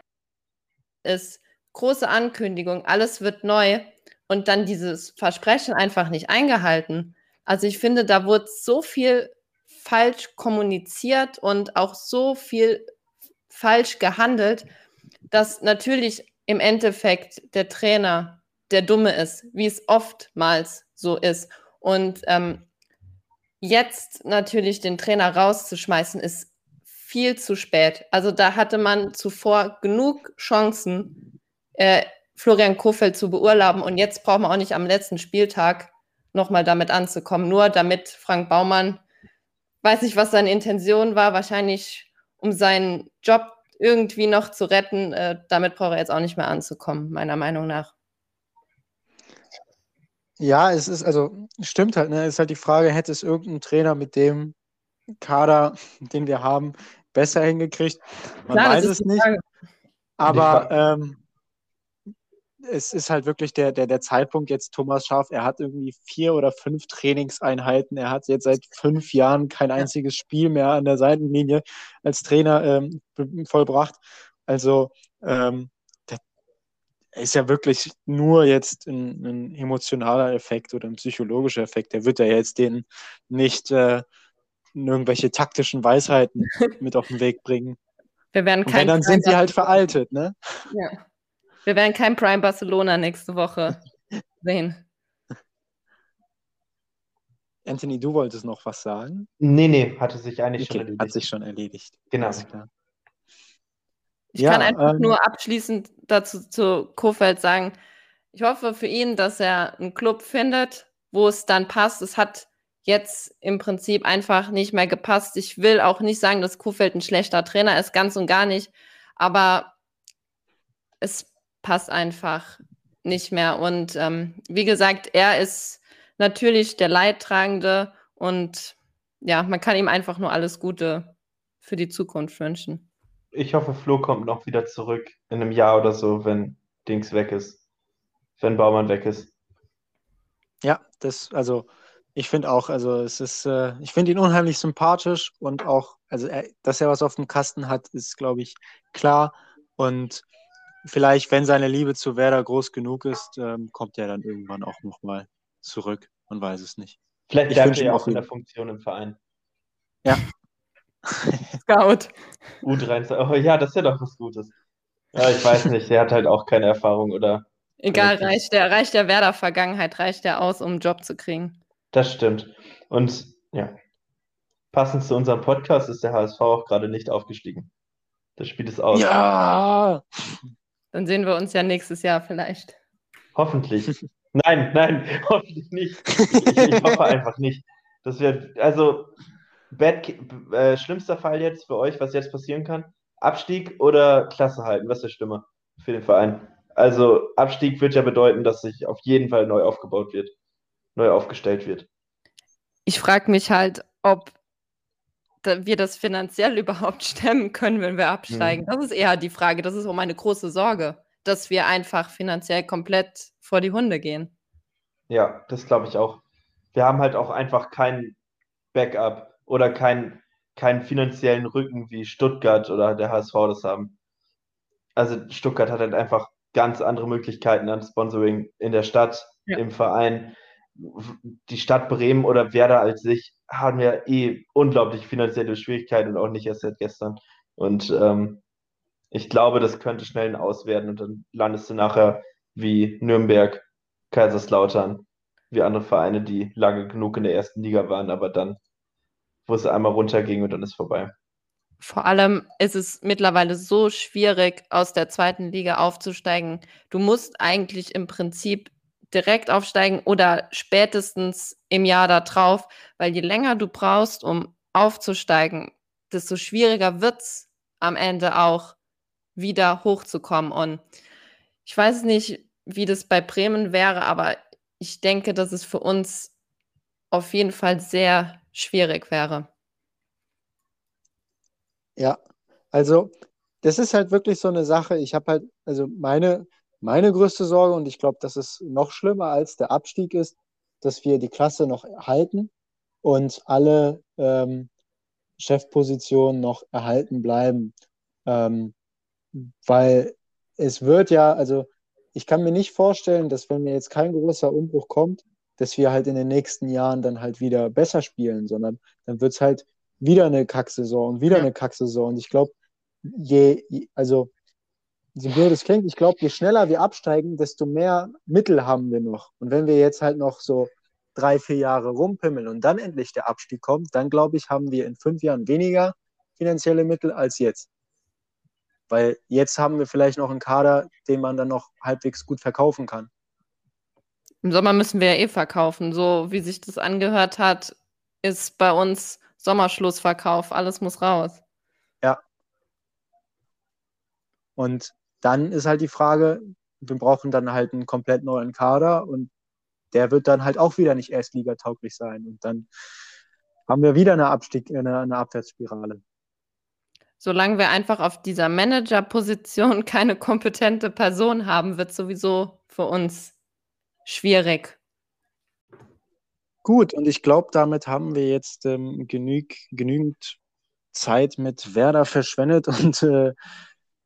ist, große Ankündigung, alles wird neu und dann dieses Versprechen einfach nicht eingehalten. Also ich finde, da wurde so viel falsch kommuniziert und auch so viel falsch gehandelt, dass natürlich im Endeffekt der Trainer der Dumme ist, wie es oftmals so ist. Und ähm, jetzt natürlich den Trainer rauszuschmeißen, ist viel zu spät. Also da hatte man zuvor genug Chancen, äh, Florian Kofeld zu beurlauben. Und jetzt brauchen wir auch nicht am letzten Spieltag nochmal damit anzukommen, nur damit Frank Baumann weiß nicht, was seine Intention war, wahrscheinlich um seinen Job irgendwie noch zu retten. Äh, damit braucht er jetzt auch nicht mehr anzukommen, meiner Meinung nach. Ja, es ist, also stimmt halt, ne? Es ist halt die Frage, hätte es irgendein Trainer mit dem Kader, den wir haben, besser hingekriegt? Man Klar, weiß es nicht. Aber ähm, es ist halt wirklich der, der, der Zeitpunkt jetzt, Thomas Schaaf, er hat irgendwie vier oder fünf Trainingseinheiten. Er hat jetzt seit fünf Jahren kein einziges Spiel mehr an der Seitenlinie als Trainer ähm, vollbracht. Also ähm, ist ja wirklich nur jetzt ein, ein, emotionaler Effekt oder ein psychologischer Effekt. Der wird ja jetzt den nicht äh, irgendwelche taktischen Weisheiten mit auf den Weg bringen. Wir werden kein Und wenn, dann sind sie halt veraltet, ne? Ja. Wir werden kein Prime Barcelona nächste Woche sehen. Anthony, du wolltest noch was sagen? Nee, nee, hatte sich eigentlich okay, schon erledigt. Hat sich schon erledigt. Genau. Ich ja, kann einfach ähm, nur abschließend dazu zu Kofeld sagen, ich hoffe für ihn, dass er einen Club findet, wo es dann passt. Es hat jetzt im Prinzip einfach nicht mehr gepasst. Ich will auch nicht sagen, dass Kofeld ein schlechter Trainer ist, ganz und gar nicht. Aber es passt einfach nicht mehr. Und ähm, wie gesagt, er ist natürlich der Leidtragende und ja, man kann ihm einfach nur alles Gute für die Zukunft wünschen. Ich hoffe, Flo kommt noch wieder zurück in einem Jahr oder so, wenn Dings weg ist. Wenn Baumann weg ist. Ja, das, also ich finde auch, also es ist, äh, ich finde ihn unheimlich sympathisch und auch, also er, dass er was auf dem Kasten hat, ist, glaube ich, klar. Und vielleicht, wenn seine Liebe zu Werder groß genug ist, ähm, kommt er dann irgendwann auch nochmal zurück. Man weiß es nicht. Vielleicht bleibt er ja auch in der Funktion im Verein. Ja. Scout. U23. Oh ja, das ist ja doch was Gutes. Ja, ich weiß nicht. Er hat halt auch keine Erfahrung oder. Egal, reicht der, reicht der Werder-Vergangenheit, reicht der aus, um einen Job zu kriegen. Das stimmt. Und ja, passend zu unserem Podcast ist der HSV auch gerade nicht aufgestiegen. Das Spiel ist aus. Ja! Dann sehen wir uns ja nächstes Jahr vielleicht. Hoffentlich. Nein, nein, hoffentlich nicht. Ich, ich hoffe einfach nicht. Das wird, also, bad, äh, schlimmster Fall jetzt für euch, was jetzt passieren kann: Abstieg oder Klasse halten? Was ist schlimmer für den Verein? Also, Abstieg wird ja bedeuten, dass sich auf jeden Fall neu aufgebaut wird, neu aufgestellt wird. Ich frage mich halt, ob wir das finanziell überhaupt stemmen können, wenn wir absteigen. Mhm. Das ist eher die Frage. Das ist auch meine große Sorge, dass wir einfach finanziell komplett vor die Hunde gehen. Ja, das glaube ich auch. Wir haben halt auch einfach kein Backup oder keinen keinen finanziellen Rücken wie Stuttgart oder der HSV das haben. Also Stuttgart hat halt einfach ganz andere Möglichkeiten an Sponsoring in der Stadt, ja. im Verein. Die Stadt Bremen oder Werder als sich haben ja eh unglaublich finanzielle Schwierigkeiten und auch nicht erst seit gestern. Und ähm, ich glaube, das könnte schnell ein Aus werden und dann landest du nachher wie Nürnberg, Kaiserslautern, wie andere Vereine, die lange genug in der ersten Liga waren, aber dann, wo es einmal runterging und dann ist vorbei. Vor allem ist es mittlerweile so schwierig, aus der zweiten Liga aufzusteigen. Du musst eigentlich im Prinzip direkt aufsteigen oder spätestens im Jahr darauf, weil je länger du brauchst, um aufzusteigen, desto schwieriger wird es am Ende auch wieder hochzukommen. Und ich weiß nicht, wie das bei Bremen wäre, aber ich denke, dass es für uns auf jeden Fall sehr schwierig wäre. Ja, also das ist halt wirklich so eine Sache. Ich habe halt, also meine, meine größte Sorge, und ich glaube, das ist noch schlimmer als der Abstieg ist, dass wir die Klasse noch halten und alle ähm, Chefpositionen noch erhalten bleiben. Ähm, weil es wird ja, also ich kann mir nicht vorstellen, dass wenn mir jetzt kein großer Umbruch kommt, dass wir halt in den nächsten Jahren dann halt wieder besser spielen, sondern dann wird es halt wieder eine Kacksaison und wieder ja. eine Kacksaison. Und ich glaube, je, also so blöd es klingt, ich glaube, je schneller wir absteigen, desto mehr Mittel haben wir noch. Und wenn wir jetzt halt noch so drei, vier Jahre rumpimmeln und dann endlich der Abstieg kommt, dann glaube ich, haben wir in fünf Jahren weniger finanzielle Mittel als jetzt. Weil jetzt haben wir vielleicht noch einen Kader, den man dann noch halbwegs gut verkaufen kann. Im Sommer müssen wir ja eh verkaufen. So wie sich das angehört hat, ist bei uns Sommerschlussverkauf. Alles muss raus. Ja. Und dann ist halt die Frage, wir brauchen dann halt einen komplett neuen Kader und der wird dann halt auch wieder nicht erstligatauglich sein. Und dann haben wir wieder eine, Abstieg, eine, eine Abwärtsspirale solange wir einfach auf dieser Managerposition keine kompetente Person haben, wird sowieso für uns schwierig. Gut, und ich glaube, damit haben wir jetzt ähm, genüg, genügend Zeit mit Werder verschwendet und äh,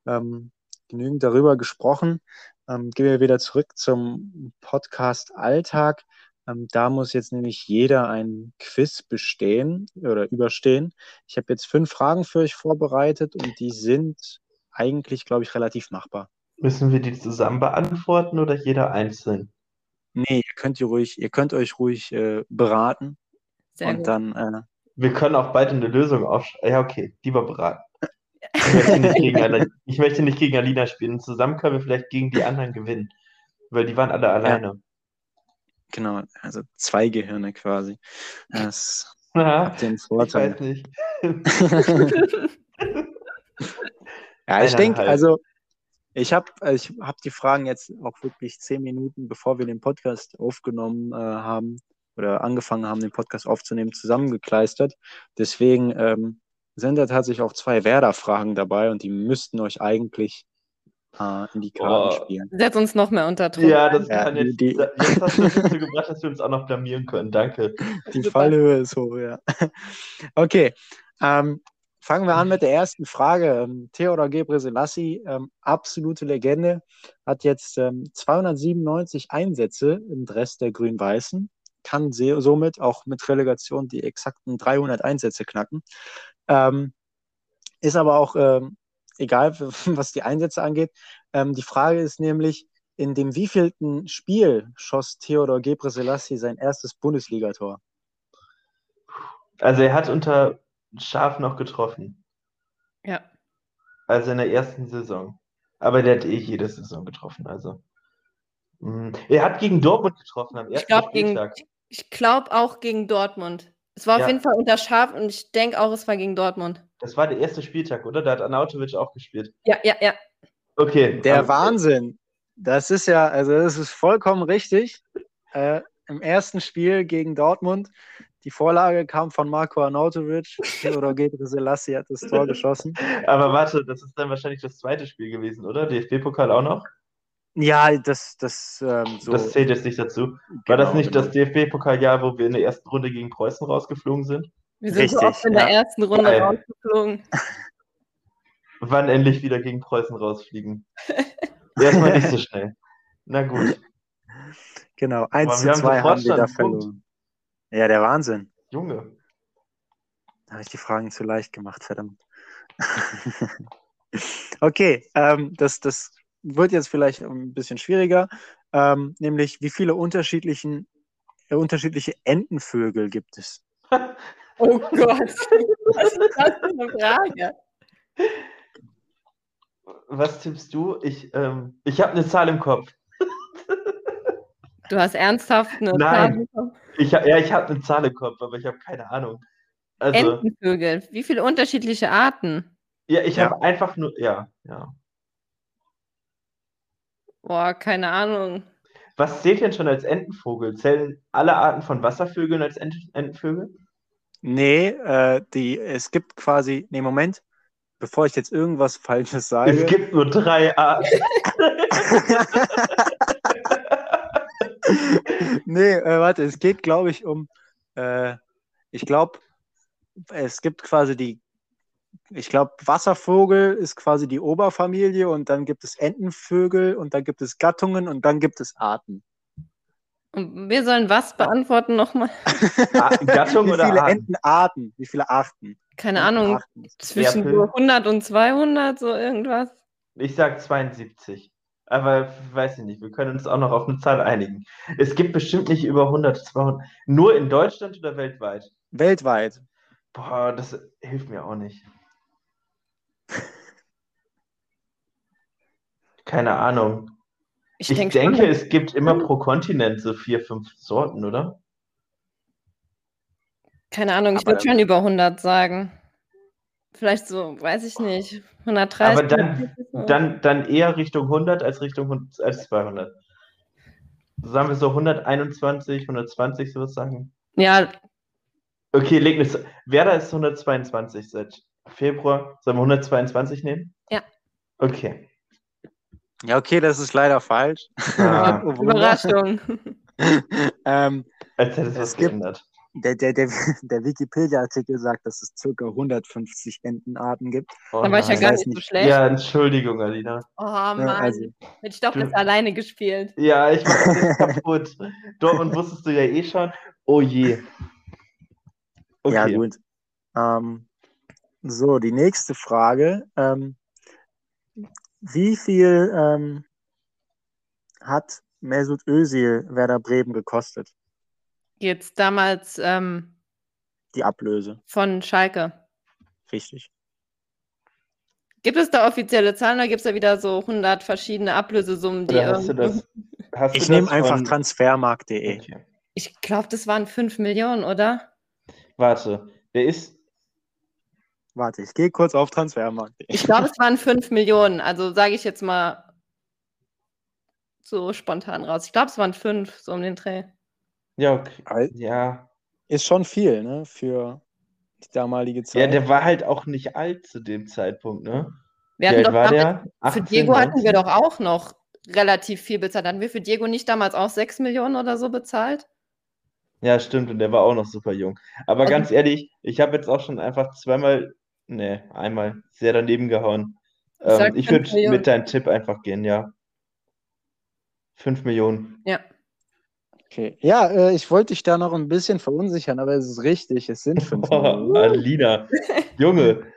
ähm, genügend darüber gesprochen. Ähm, gehen wir wieder zurück zum Podcast Alltag. Ähm, da muss jetzt nämlich jeder ein Quiz bestehen oder überstehen. Ich habe jetzt fünf Fragen für euch vorbereitet und die sind eigentlich, glaube ich, relativ machbar. Müssen wir die zusammen beantworten oder jeder einzeln? Nee, ihr könnt, ihr ruhig, ihr könnt euch ruhig äh, beraten. Sehr und gut. dann, äh, Wir können auch beide eine Lösung aufschreiben. Ja, okay, lieber beraten. Ich möchte, nicht gegen Alina, ich möchte nicht gegen Alina spielen. Zusammen können wir vielleicht gegen die anderen gewinnen. Weil die waren alle alleine. genau, also zwei Gehirne quasi. Das Ja, hat den ich Vorteil. weiß nicht. Ja, ich denke, Eineinhalb. also ich habe ich hab die Fragen jetzt auch wirklich zehn Minuten, bevor wir den Podcast aufgenommen äh, haben oder angefangen haben, den Podcast aufzunehmen, zusammengekleistert. Deswegen ähm, sind da tatsächlich auch zwei Werder-Fragen dabei und die müssten euch eigentlich äh, in die Karten Boah. spielen. Setz uns noch mehr unter Druck. Ja, das Ja, kann jetzt. die- Jetzt hast du dazu gebracht, dass wir uns auch noch blamieren können. Danke. Die. Fallhöhe ist hoch, ja. Okay, ähm, fangen wir an mit der ersten Frage. Ähm, Theodor Gebrselassie, ähm, absolute Legende, hat jetzt ähm, 297 Einsätze im Dress der Grün-Weißen, kann somit auch mit Relegation die exakten 300 Einsätze knacken. Ähm, ist aber auch ähm, egal, was die Einsätze angeht. Ähm, die Frage ist nämlich, in dem wievielten Spiel schoss Theodor Gebrselassie sein erstes Bundesligator? Also, er hat unter Schaf noch getroffen. Ja. Also in der ersten Saison. Aber der hat eh jede Saison getroffen. Also. Mm, Er hat gegen Dortmund getroffen am Ich ersten glaube gegen, Spieltag. ich glaube auch gegen Dortmund. Es war Ja. auf jeden Fall unter Scharf und ich denke auch, es war gegen Dortmund. Das war der erste Spieltag, oder? Da hat Arnautovic auch gespielt. Ja, ja, ja. Okay. Der aber- Wahnsinn. Das ist ja, also das ist vollkommen richtig. Äh, Im ersten Spiel gegen Dortmund, die Vorlage kam von Marco Arnautovic. Theodor Gebrselassie hat das Tor geschossen. Aber warte, das ist dann wahrscheinlich das zweite Spiel gewesen, oder? DFB-Pokal auch noch? Ja, das, das, ähm, so. Das zählt jetzt nicht dazu. War das genau, nicht genau. das DFB-Pokaljahr, wo wir in der ersten Runde gegen Preußen rausgeflogen sind? Wir sind so Richtig, oft in der ja. ersten Runde Geil. rausgeflogen. Wann endlich wieder gegen Preußen rausfliegen? Erstmal nicht so schnell. Na gut. Genau, 1 wir zu haben 2 sofort haben wir da verloren. Ja, der Wahnsinn. Junge. Da habe ich die Fragen zu leicht gemacht, verdammt. okay, ähm, das, das wird jetzt vielleicht ein bisschen schwieriger. Ähm, nämlich, wie viele unterschiedlichen, äh, unterschiedliche Entenvögel gibt es? Oh Gott. Was ist das für eine Frage? Was tippst du? Ich, ähm, ich habe eine Zahl im Kopf. Du hast ernsthaft eine Nein. Zahl bekommen? Ich, hab- ja, ich habe eine Zahl im Kopf, aber ich habe keine Ahnung. Also, Entenvögel. Wie viele unterschiedliche Arten? ja, ich Ja. habe einfach nur, ja, ja. Boah, keine Ahnung. Was zählt denn schon als Entenvogel? Zählen alle Arten von Wasservögeln als Ent Entenvögel? Nee, äh, die, es gibt quasi, nee, Moment, bevor ich jetzt irgendwas Falsches Es sage. gibt nur drei Arten. nee, äh, warte, es geht, glaube ich, um, äh, ich glaube, es gibt quasi die, ich glaube, Wasservogel ist quasi die Oberfamilie und dann gibt es Entenvögel und dann gibt es Gattungen und dann gibt es Arten. Und wir sollen was beantworten nochmal? Ah, Gattung Wie oder viele Arten? Entenarten? Wie viele Arten? Keine Ahnung. Entenarten. Zwischen Werpel. so 100 und 200, so irgendwas. Ich sag 72. Aber weiß ich nicht, wir können uns auch noch auf eine Zahl einigen. Es gibt bestimmt nicht über 100, 200. Nur in Deutschland oder weltweit? Weltweit. Boah, das hilft mir auch nicht. Keine Ahnung. Ich, Ich denk denke, schon, es gibt immer pro Kontinent so vier, fünf Sorten, oder? keine Ahnung, ich würde schon über 100 sagen. Vielleicht so, weiß ich nicht, 130. Aber dann, so. dann, dann eher Richtung 100 als Richtung 100 als 200. Sagen wir so 121, 120, sowas sagen. Ja, Okay, leg. Z- Werder ist 122 seit Februar. Sollen wir 122 nehmen? Ja. Okay. Ja, okay, das ist leider falsch. Wunder. Überraschung. ähm, als hätte es was geändert. der der, der, der Wikipedia-Artikel sagt, dass es ca. 150 Entenarten gibt. Oh Da war ich ja gar nicht so schlecht. Ja, Entschuldigung, Alina. Oh Mann, also- hätte ich doch das alleine gespielt. Ja, ich mach alles kaputt. Dortmund wusstest du ja eh schon. Oh je. Okay. Ja, gut. Ähm, so, die nächste Frage. Ähm, wie viel ähm, hat Mesut Özil Werder Bremen gekostet? Jetzt damals ähm, Die Ablöse, von Schalke. richtig. Gibt es da offizielle Zahlen oder gibt es da wieder so 100 verschiedene Ablösesummen, die hast du das? Hast Ich nehme einfach von- transfermarkt.de. Okay. Ich glaube, das waren 5 Millionen, oder? Warte, der ist. Warte, ich gehe kurz auf transfermarkt.de. Ich glaube, es waren 5 Millionen. Also sage ich jetzt mal so spontan raus. Ich glaube, es waren 5, so um den Dreh. Ja, okay. Ja. Ist schon viel, ne? Für die damalige Ja, Zeit. der war halt auch nicht alt zu dem Zeitpunkt, ne? Wir Wie hatten doch war damals, der? für 18, Diego hatten wir 19? doch auch noch relativ viel bezahlt. Hatten wir für Diego nicht damals auch 6 Millionen oder so bezahlt? Ja, stimmt, und der war auch noch super jung. Aber Also- ganz ehrlich, ich habe jetzt auch schon einfach zweimal, ne, einmal sehr daneben gehauen. Ähm, ich würde mit deinem Tipp einfach gehen, ja. 5 Millionen. Ja. Okay. Ja, äh, ich wollte dich da noch ein bisschen verunsichern, aber es ist richtig, es sind fünf Oh, Millionen. Alina, Junge.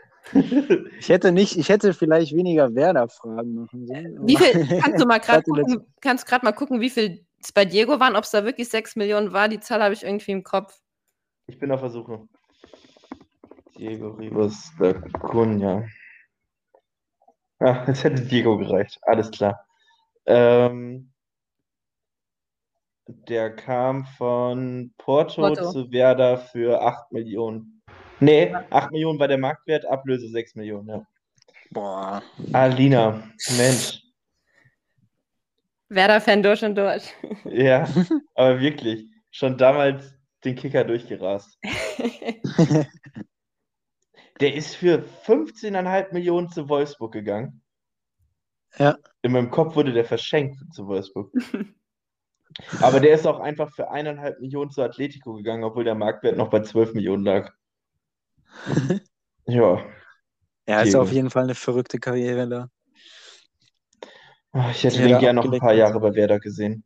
Ich hätte nicht, ich hätte vielleicht weniger Werder-Fragen machen sollen. Wie viel, kannst du mal gerade gucken, kannst gerade mal gucken, wie viel es bei Diego waren, ob es da wirklich 6 Millionen war? Die Zahl habe ich irgendwie im Kopf. Ich bin auf der Suche. Diego Ribas da Cunha. Ah, jetzt hätte Diego gereicht. Alles klar. Ähm, der kam von Porto, Porto. zu Werder für 8 Millionen. Nee, 8 Millionen war der Marktwert, Ablöse 6 Millionen, ja. Boah. Alina, Mensch. Werder-Fan durch und durch. Ja, aber wirklich. Schon damals den Kicker durchgerast. Der ist für 15,5 Millionen zu Wolfsburg gegangen. Ja. In meinem Kopf wurde der verschenkt zu Wolfsburg. Aber der ist auch einfach für 1,5 Millionen zu Atletico gegangen, obwohl der Marktwert noch bei 12 Millionen lag. Ja, Ja, ist auf jeden Fall eine verrückte Karriere da. Ich hätte den da gerne noch ein paar. Jahre bei Werder gesehen.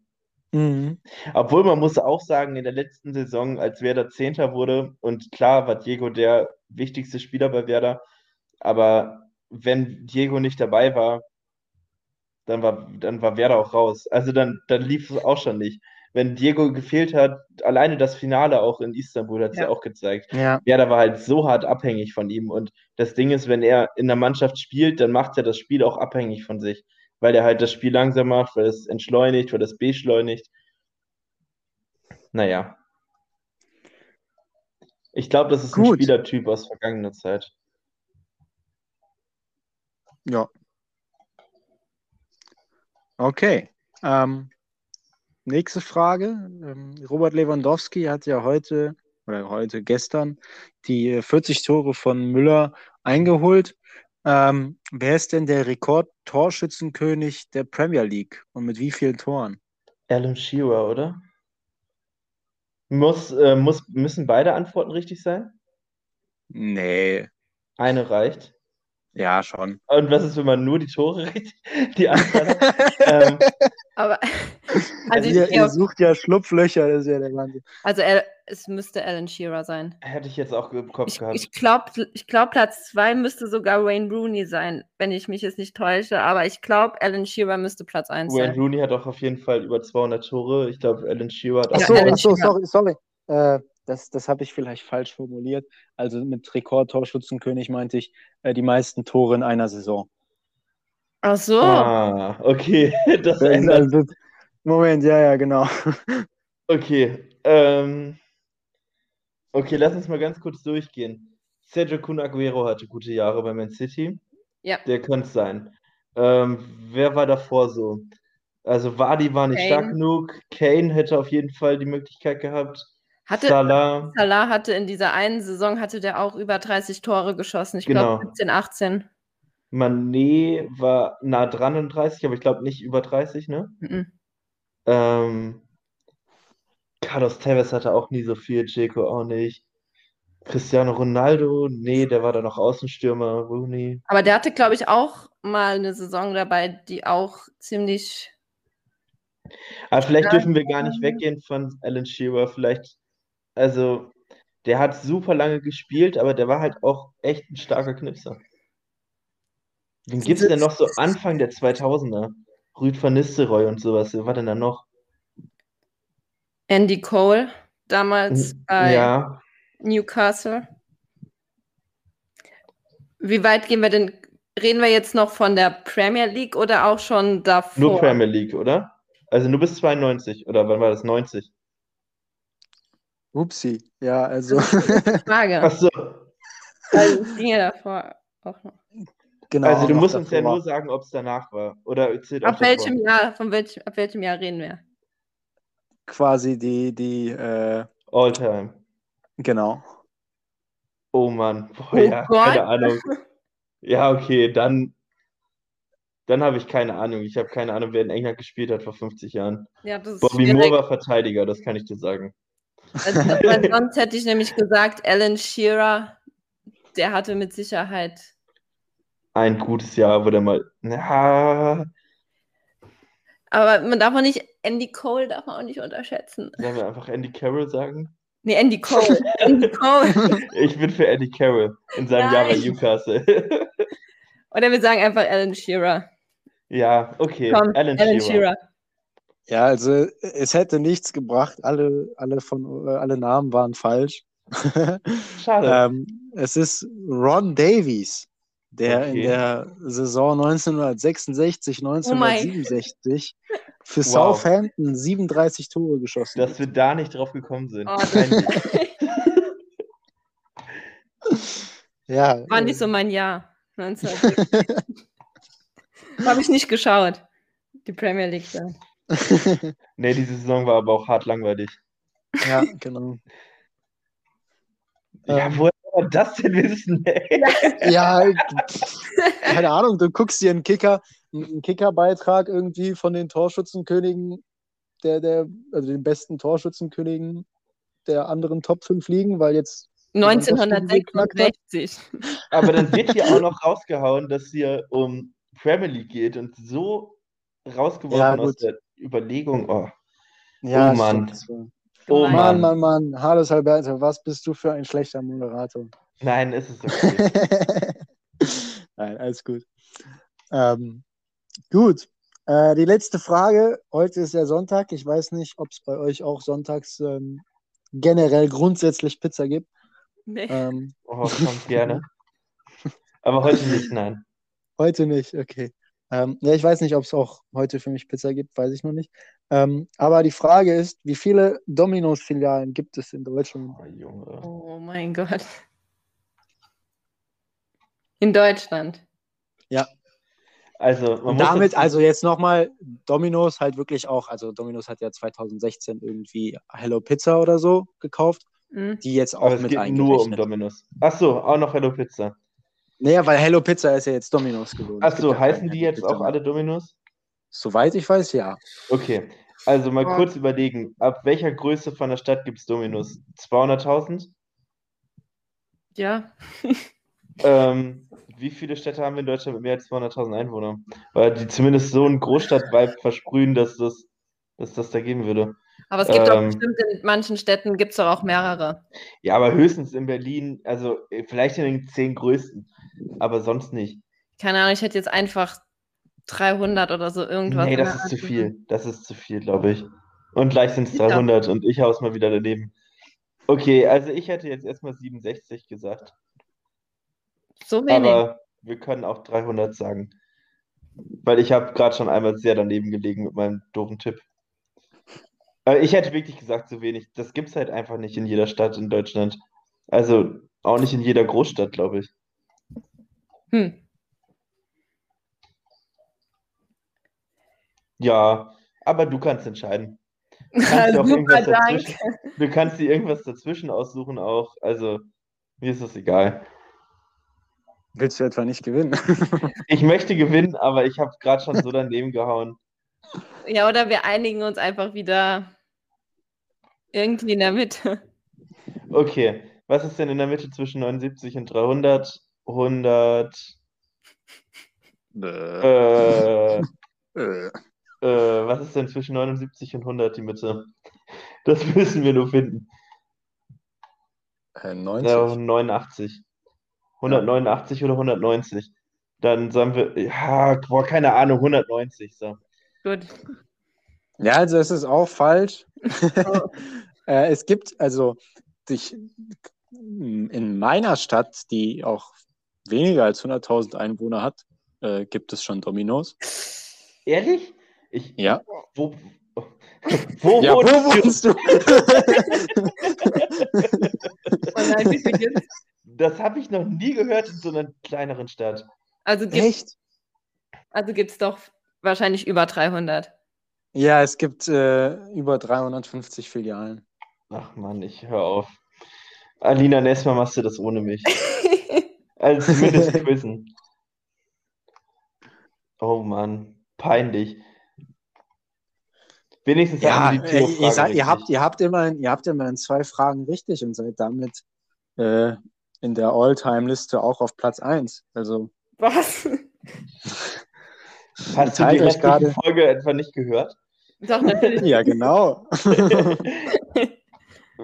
Mhm. Obwohl man muss auch sagen, in der letzten Saison, als Werder Zehnter wurde, und klar war Diego der wichtigste Spieler bei Werder, aber wenn Diego nicht dabei war, dann war, dann war Werder auch raus. Also dann, dann lief es auch schon nicht. Wenn Diego gefehlt hat, alleine das Finale auch in Istanbul hat es ja. Ja. auch gezeigt. Ja. Werder war halt so hart abhängig von ihm. Und das Ding ist, wenn er in der Mannschaft spielt, dann macht er das Spiel auch abhängig von sich. Weil er halt das Spiel langsam macht, weil es entschleunigt, weil es beschleunigt. Naja. Ich glaube, das ist ein Gut. Spielertyp aus vergangener Zeit. Ja. Okay. Ähm, nächste Frage. Ähm, Robert Lewandowski hat ja heute, oder heute, gestern, die äh, 40 Tore von Müller eingeholt. Ähm, wer ist denn der Rekord-Torschützenkönig der Premier League und mit wie vielen Toren? Alan Shearer, oder? Muss, äh, muss, müssen beide Antworten richtig sein? Nee. Eine reicht. Ja, schon. Und was ist, wenn man nur die Tore richtig, die hat? ähm, Aber also, ihr, ihr sucht ja Schlupflöcher, das ist ja der Wahnsinn. also er, es müsste Alan Shearer sein. hätte ich jetzt auch im Kopf Ich, gehabt. ich glaube, ich glaub, Platz zwei müsste sogar Wayne Rooney sein, wenn ich mich jetzt nicht täusche. Aber ich glaube, Alan Shearer müsste Platz eins Wayne sein. Rooney hat auch auf jeden Fall über 200 Tore. Ich glaube, Alan Shearer hat Ja, auch so, Alan ach so, Shearer. sorry, sorry. Äh, das das habe ich vielleicht falsch formuliert. Also mit Rekord-Torschützenkönig meinte ich äh, die meisten Tore in einer Saison. Ach so. Ah, okay. Das ändert. Also, Moment, ja, ja, genau. Okay. Ähm, okay, lass uns mal ganz kurz durchgehen. Sergio Kun Aguero hatte gute Jahre bei Man City. Ja. Der könnte es sein. Ähm, wer war davor so? Also Vardy war nicht Kane. stark genug. Kane hätte auf jeden Fall die Möglichkeit gehabt. Hatte, Salah. Salah hatte in dieser einen Saison hatte der auch über 30 Tore geschossen. Ich Genau. glaube 17, 18. Mané war nah dran an 30, aber ich glaube nicht über 30, ne? Mhm. Ähm, Carlos Tevez hatte auch nie so viel, Dzeko auch nicht. Cristiano Ronaldo, nee, der war da noch Außenstürmer, Rooney. Aber der hatte, glaube ich, auch mal eine Saison dabei, die auch ziemlich. Aber vielleicht Ja. dürfen wir gar nicht weggehen von Alan Shearer. Vielleicht, also, der hat super lange gespielt, aber der war halt auch echt ein starker Knipser. Wen gibt es denn noch so Anfang der 2000er? Rüd van Nistelrooy und sowas. Wer war denn da noch? Andy Cole damals bei. Ja, Newcastle. Wie weit gehen wir denn? Reden wir jetzt noch von der Premier League oder auch schon davor? Nur Premier League, oder? Also nur bis 92, oder wann war das? 90? Upsi. Ja, also. Das Frage. Ach so. Also, es ging ja davor auch noch. Genau. Also du musst uns ja nur sagen, ob es danach war. Oder Ab welchem Jahr, von welchem, ab welchem Jahr reden wir? Quasi die, die, äh? All-Time. genau. Oh Mann. Boah, Oh ja, Gott. keine Ahnung. Ja, okay, dann, dann habe ich keine Ahnung. Ich habe keine Ahnung, wer in England gespielt hat vor 50 Jahren. Ja, das ist Bobby schwierig. Moore war Verteidiger, das kann ich dir sagen. Also, weil sonst hätte ich nämlich gesagt, Alan Shearer, der hatte mit Sicherheit. Ein gutes Jahr, wo der mal. Ja, Aber man darf auch nicht, Andy Cole darf man auch nicht unterschätzen. sollen wir einfach Andy Carroll sagen? Nee, Andy Cole. Andy Cole. Ich bin für Andy Carroll in seinem Jahr bei Nein. Newcastle. Oder wir sagen einfach Alan Shearer. Ja, okay. Komm, Alan, Alan Shearer. Shearer. Ja, also es hätte nichts gebracht. Alle, alle, von, äh, alle Namen waren falsch. Schade. ähm, es ist Ron Davies, der in Okay. der Saison 1966, Oh 1967 für Wow. Southampton 37 Tore geschossen Dass hat. wir da nicht drauf gekommen sind. Oh. Ja, War nicht so mein Jahr. 1960. Habe ich nicht geschaut. Die Premier League da. Nee, diese Saison war aber auch hart langweilig. ja, genau. Ja, Ähm. woher man das denn wissen? ey? Ja, keine Ahnung, du guckst dir einen Kicker, einen Kickerbeitrag irgendwie von den Torschützenkönigen, der, der, also den besten Torschützenkönigen der anderen Top 5 ligen, weil jetzt 1966. Aber dann wird hier auch noch rausgehauen, dass hier um Premier League geht und so rausgeworfen Ja, aus der Überlegung. Oh, Ja, Oh Mann. stimmt. Oh Mann, Mann. Mann, Mann. Hallo Alberto, was bist du für ein schlechter Moderator? Nein, ist es okay. Nein, alles gut. Ähm, gut. Äh, die letzte Frage. Heute ist ja Sonntag. Ich weiß nicht, ob es bei euch auch sonntags ähm, generell grundsätzlich Pizza gibt. Nee. Ähm, Oh, kommt gerne. Aber heute nicht, nein. heute nicht, okay. Ähm, ja, ich weiß nicht, ob es auch heute für mich Pizza gibt, weiß ich noch nicht. Ähm, aber die Frage ist, wie viele Domino's-Filialen gibt es in Deutschland? Oh, Junge. Oh mein Gott. In Deutschland. Also, man Und muss damit, also jetzt nochmal, Domino's halt wirklich auch, also Domino's hat ja 2016 irgendwie Hello Pizza oder so gekauft, Hm. die jetzt auch aber es mit geht nur um. Domino's. Ach so, auch noch Hello Pizza. Naja, weil Hello Pizza ist ja jetzt Domino's geworden. Ach Es gibt so, ja kein heißen die jetzt Pizza auch alle Domino's? Soweit ich weiß, ja. Okay, also mal Ja. kurz überlegen, ab welcher Größe von der Stadt gibt es Domino's? 200.000? Ja. Ähm, wie viele Städte haben wir in Deutschland mit mehr als 200.000 Einwohnern? Weil die zumindest so einen Großstadt-Vibe versprühen, dass das, dass das da geben würde. Aber es gibt auch Ähm. bestimmt in manchen Städten gibt es doch auch mehrere. Ja, aber höchstens in Berlin, also äh, vielleicht in den zehn größten, aber sonst nicht. Keine Ahnung, ich hätte jetzt einfach 300 oder so irgendwas. Nee, das ist Art zu viel. Das ist zu viel, glaube ich. Und gleich sind es Ja. 300 und ich haus mal wieder daneben. Okay, also ich hätte jetzt erstmal 67 gesagt, So wenig. aber wir können auch 300 sagen. Weil ich habe gerade schon einmal sehr daneben gelegen mit meinem doofen Tipp. Aber ich hätte wirklich gesagt, zu wenig. Das gibt es halt einfach nicht in jeder Stadt in Deutschland. Also auch nicht in jeder Großstadt, glaube ich. Hm. Ja, aber du kannst entscheiden. Du kannst dir auch Super, irgendwas danke. dazwischen, du kannst dir irgendwas dazwischen aussuchen auch. Also, mir ist das egal. Willst du etwa nicht gewinnen? Ich möchte gewinnen, aber ich habe gerade schon so daneben gehauen. Ja, oder wir einigen uns einfach wieder irgendwie in der Mitte. Okay, was ist denn in der Mitte zwischen 79 und 300? 100. Äh, Äh, äh, was ist denn zwischen 79 und 100 die Mitte? Das müssen wir nur finden. äh, 90. Ja, 89. 189 oder 190? Dann sagen wir, ja, boah, keine Ahnung, 190. So. Gut. Ja, also es ist auch falsch. Oh. äh, es gibt, also ich in meiner Stadt, die auch weniger als 100.000 Einwohner hat, äh, gibt es schon Dominos. Ehrlich? Ich, Ja. Wo, wo Ja, wo wohnst du? wohnst du? Das habe ich noch nie gehört in so einer kleineren Stadt. Also gibt Echt? also gibt's doch wahrscheinlich über 300. Ja, es gibt äh, über 350 Filialen. Ach Mann, ich höre auf. Alina, nächstes Mal machst du das ohne mich. Also zumindest quizzen. Oh Mann, peinlich. Wenigstens Ja, wir die äh, ihr, seid, ihr, habt, richtig. ihr, habt immerhin, ihr habt immerhin zwei Fragen richtig und seid damit äh, in der All-Time-Liste auch auf Platz 1. Also Was? Hast du die restliche gerade- Folge etwa nicht gehört? Doch, natürlich. Ja, genau.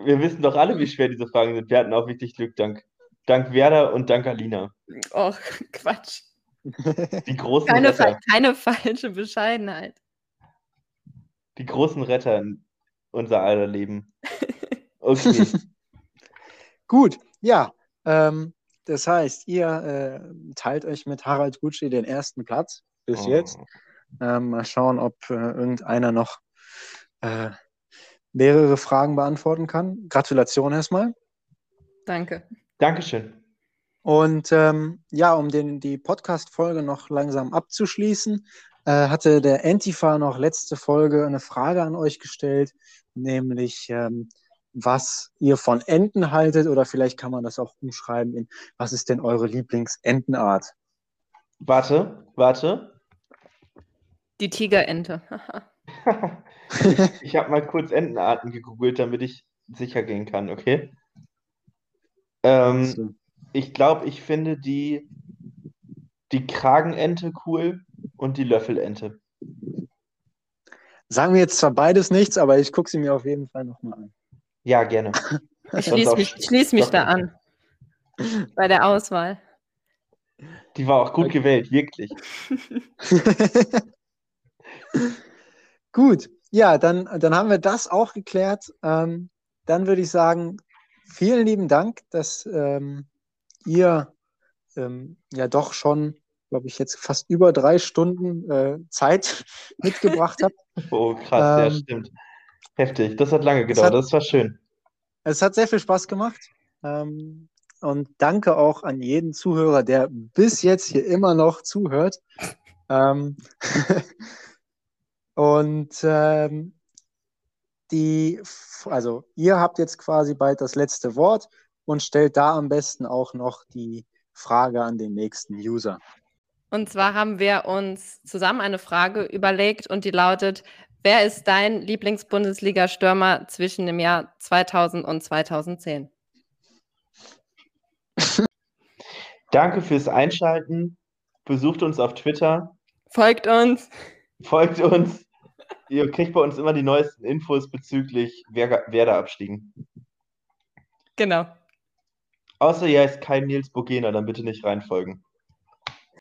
Wir wissen doch alle, wie schwer diese Fragen sind. Wir hatten auch wirklich Glück, dank, dank Werder und dank Alina. Och, Quatsch. Die großen Keine, keine falsche Bescheidenheit. Die großen Retter in unser aller Leben. Okay. Gut, ja. Ähm, das heißt, ihr äh, teilt euch mit Harald Gucci den ersten Platz bis Oh. jetzt. Ähm, mal schauen, ob äh, irgendeiner noch äh, mehrere Fragen beantworten kann. Gratulation erstmal. Danke. Dankeschön. Und ähm, ja, um den, die Podcast-Folge noch langsam abzuschließen, äh, hatte der Antifa noch letzte Folge eine Frage an euch gestellt, nämlich ähm, was ihr von Enten haltet oder vielleicht kann man das auch umschreiben in was ist denn eure Lieblingsentenart? Warte, warte. Die Tigerente. ich ich habe mal kurz Entenarten gegoogelt, damit ich sicher gehen kann, okay? Ähm, So. ich glaube, ich finde die, die Kragenente cool und die Löffelente. Sagen wir jetzt zwar beides nichts, aber ich gucke sie mir auf jeden Fall nochmal an. Ja, gerne. Ich schließe mich, ich schließ mich da an. Bei der Auswahl. Die war auch gut gewählt, wirklich. Gut, ja, dann, dann haben wir das auch geklärt. Ähm, dann würde ich sagen, vielen lieben Dank, dass ähm, ihr ähm, ja doch schon, glaube ich, jetzt fast über drei Stunden äh, Zeit mitgebracht habt. Oh, krass, ja, Ähm, stimmt. Heftig. Das hat lange gedauert. hat- Das war schön. Es hat sehr viel Spaß gemacht. Ähm, und danke auch an jeden Zuhörer, der bis jetzt hier immer noch zuhört. Ähm, und ähm, die, also ihr habt jetzt quasi bald das letzte Wort und stellt da am besten auch noch die Frage an den nächsten User. Und zwar haben wir uns zusammen eine Frage überlegt und die lautet: Wer ist dein Lieblings-Bundesliga-Stürmer zwischen dem Jahr 2000 und 2010? Danke fürs Einschalten. Besucht uns auf Twitter. Folgt uns. Folgt uns. Ihr kriegt bei uns immer die neuesten Infos bezüglich Wer- Werder-Abstiegen. Genau. Außer ihr heißt kein Nils Bogena, dann bitte nicht reinfolgen.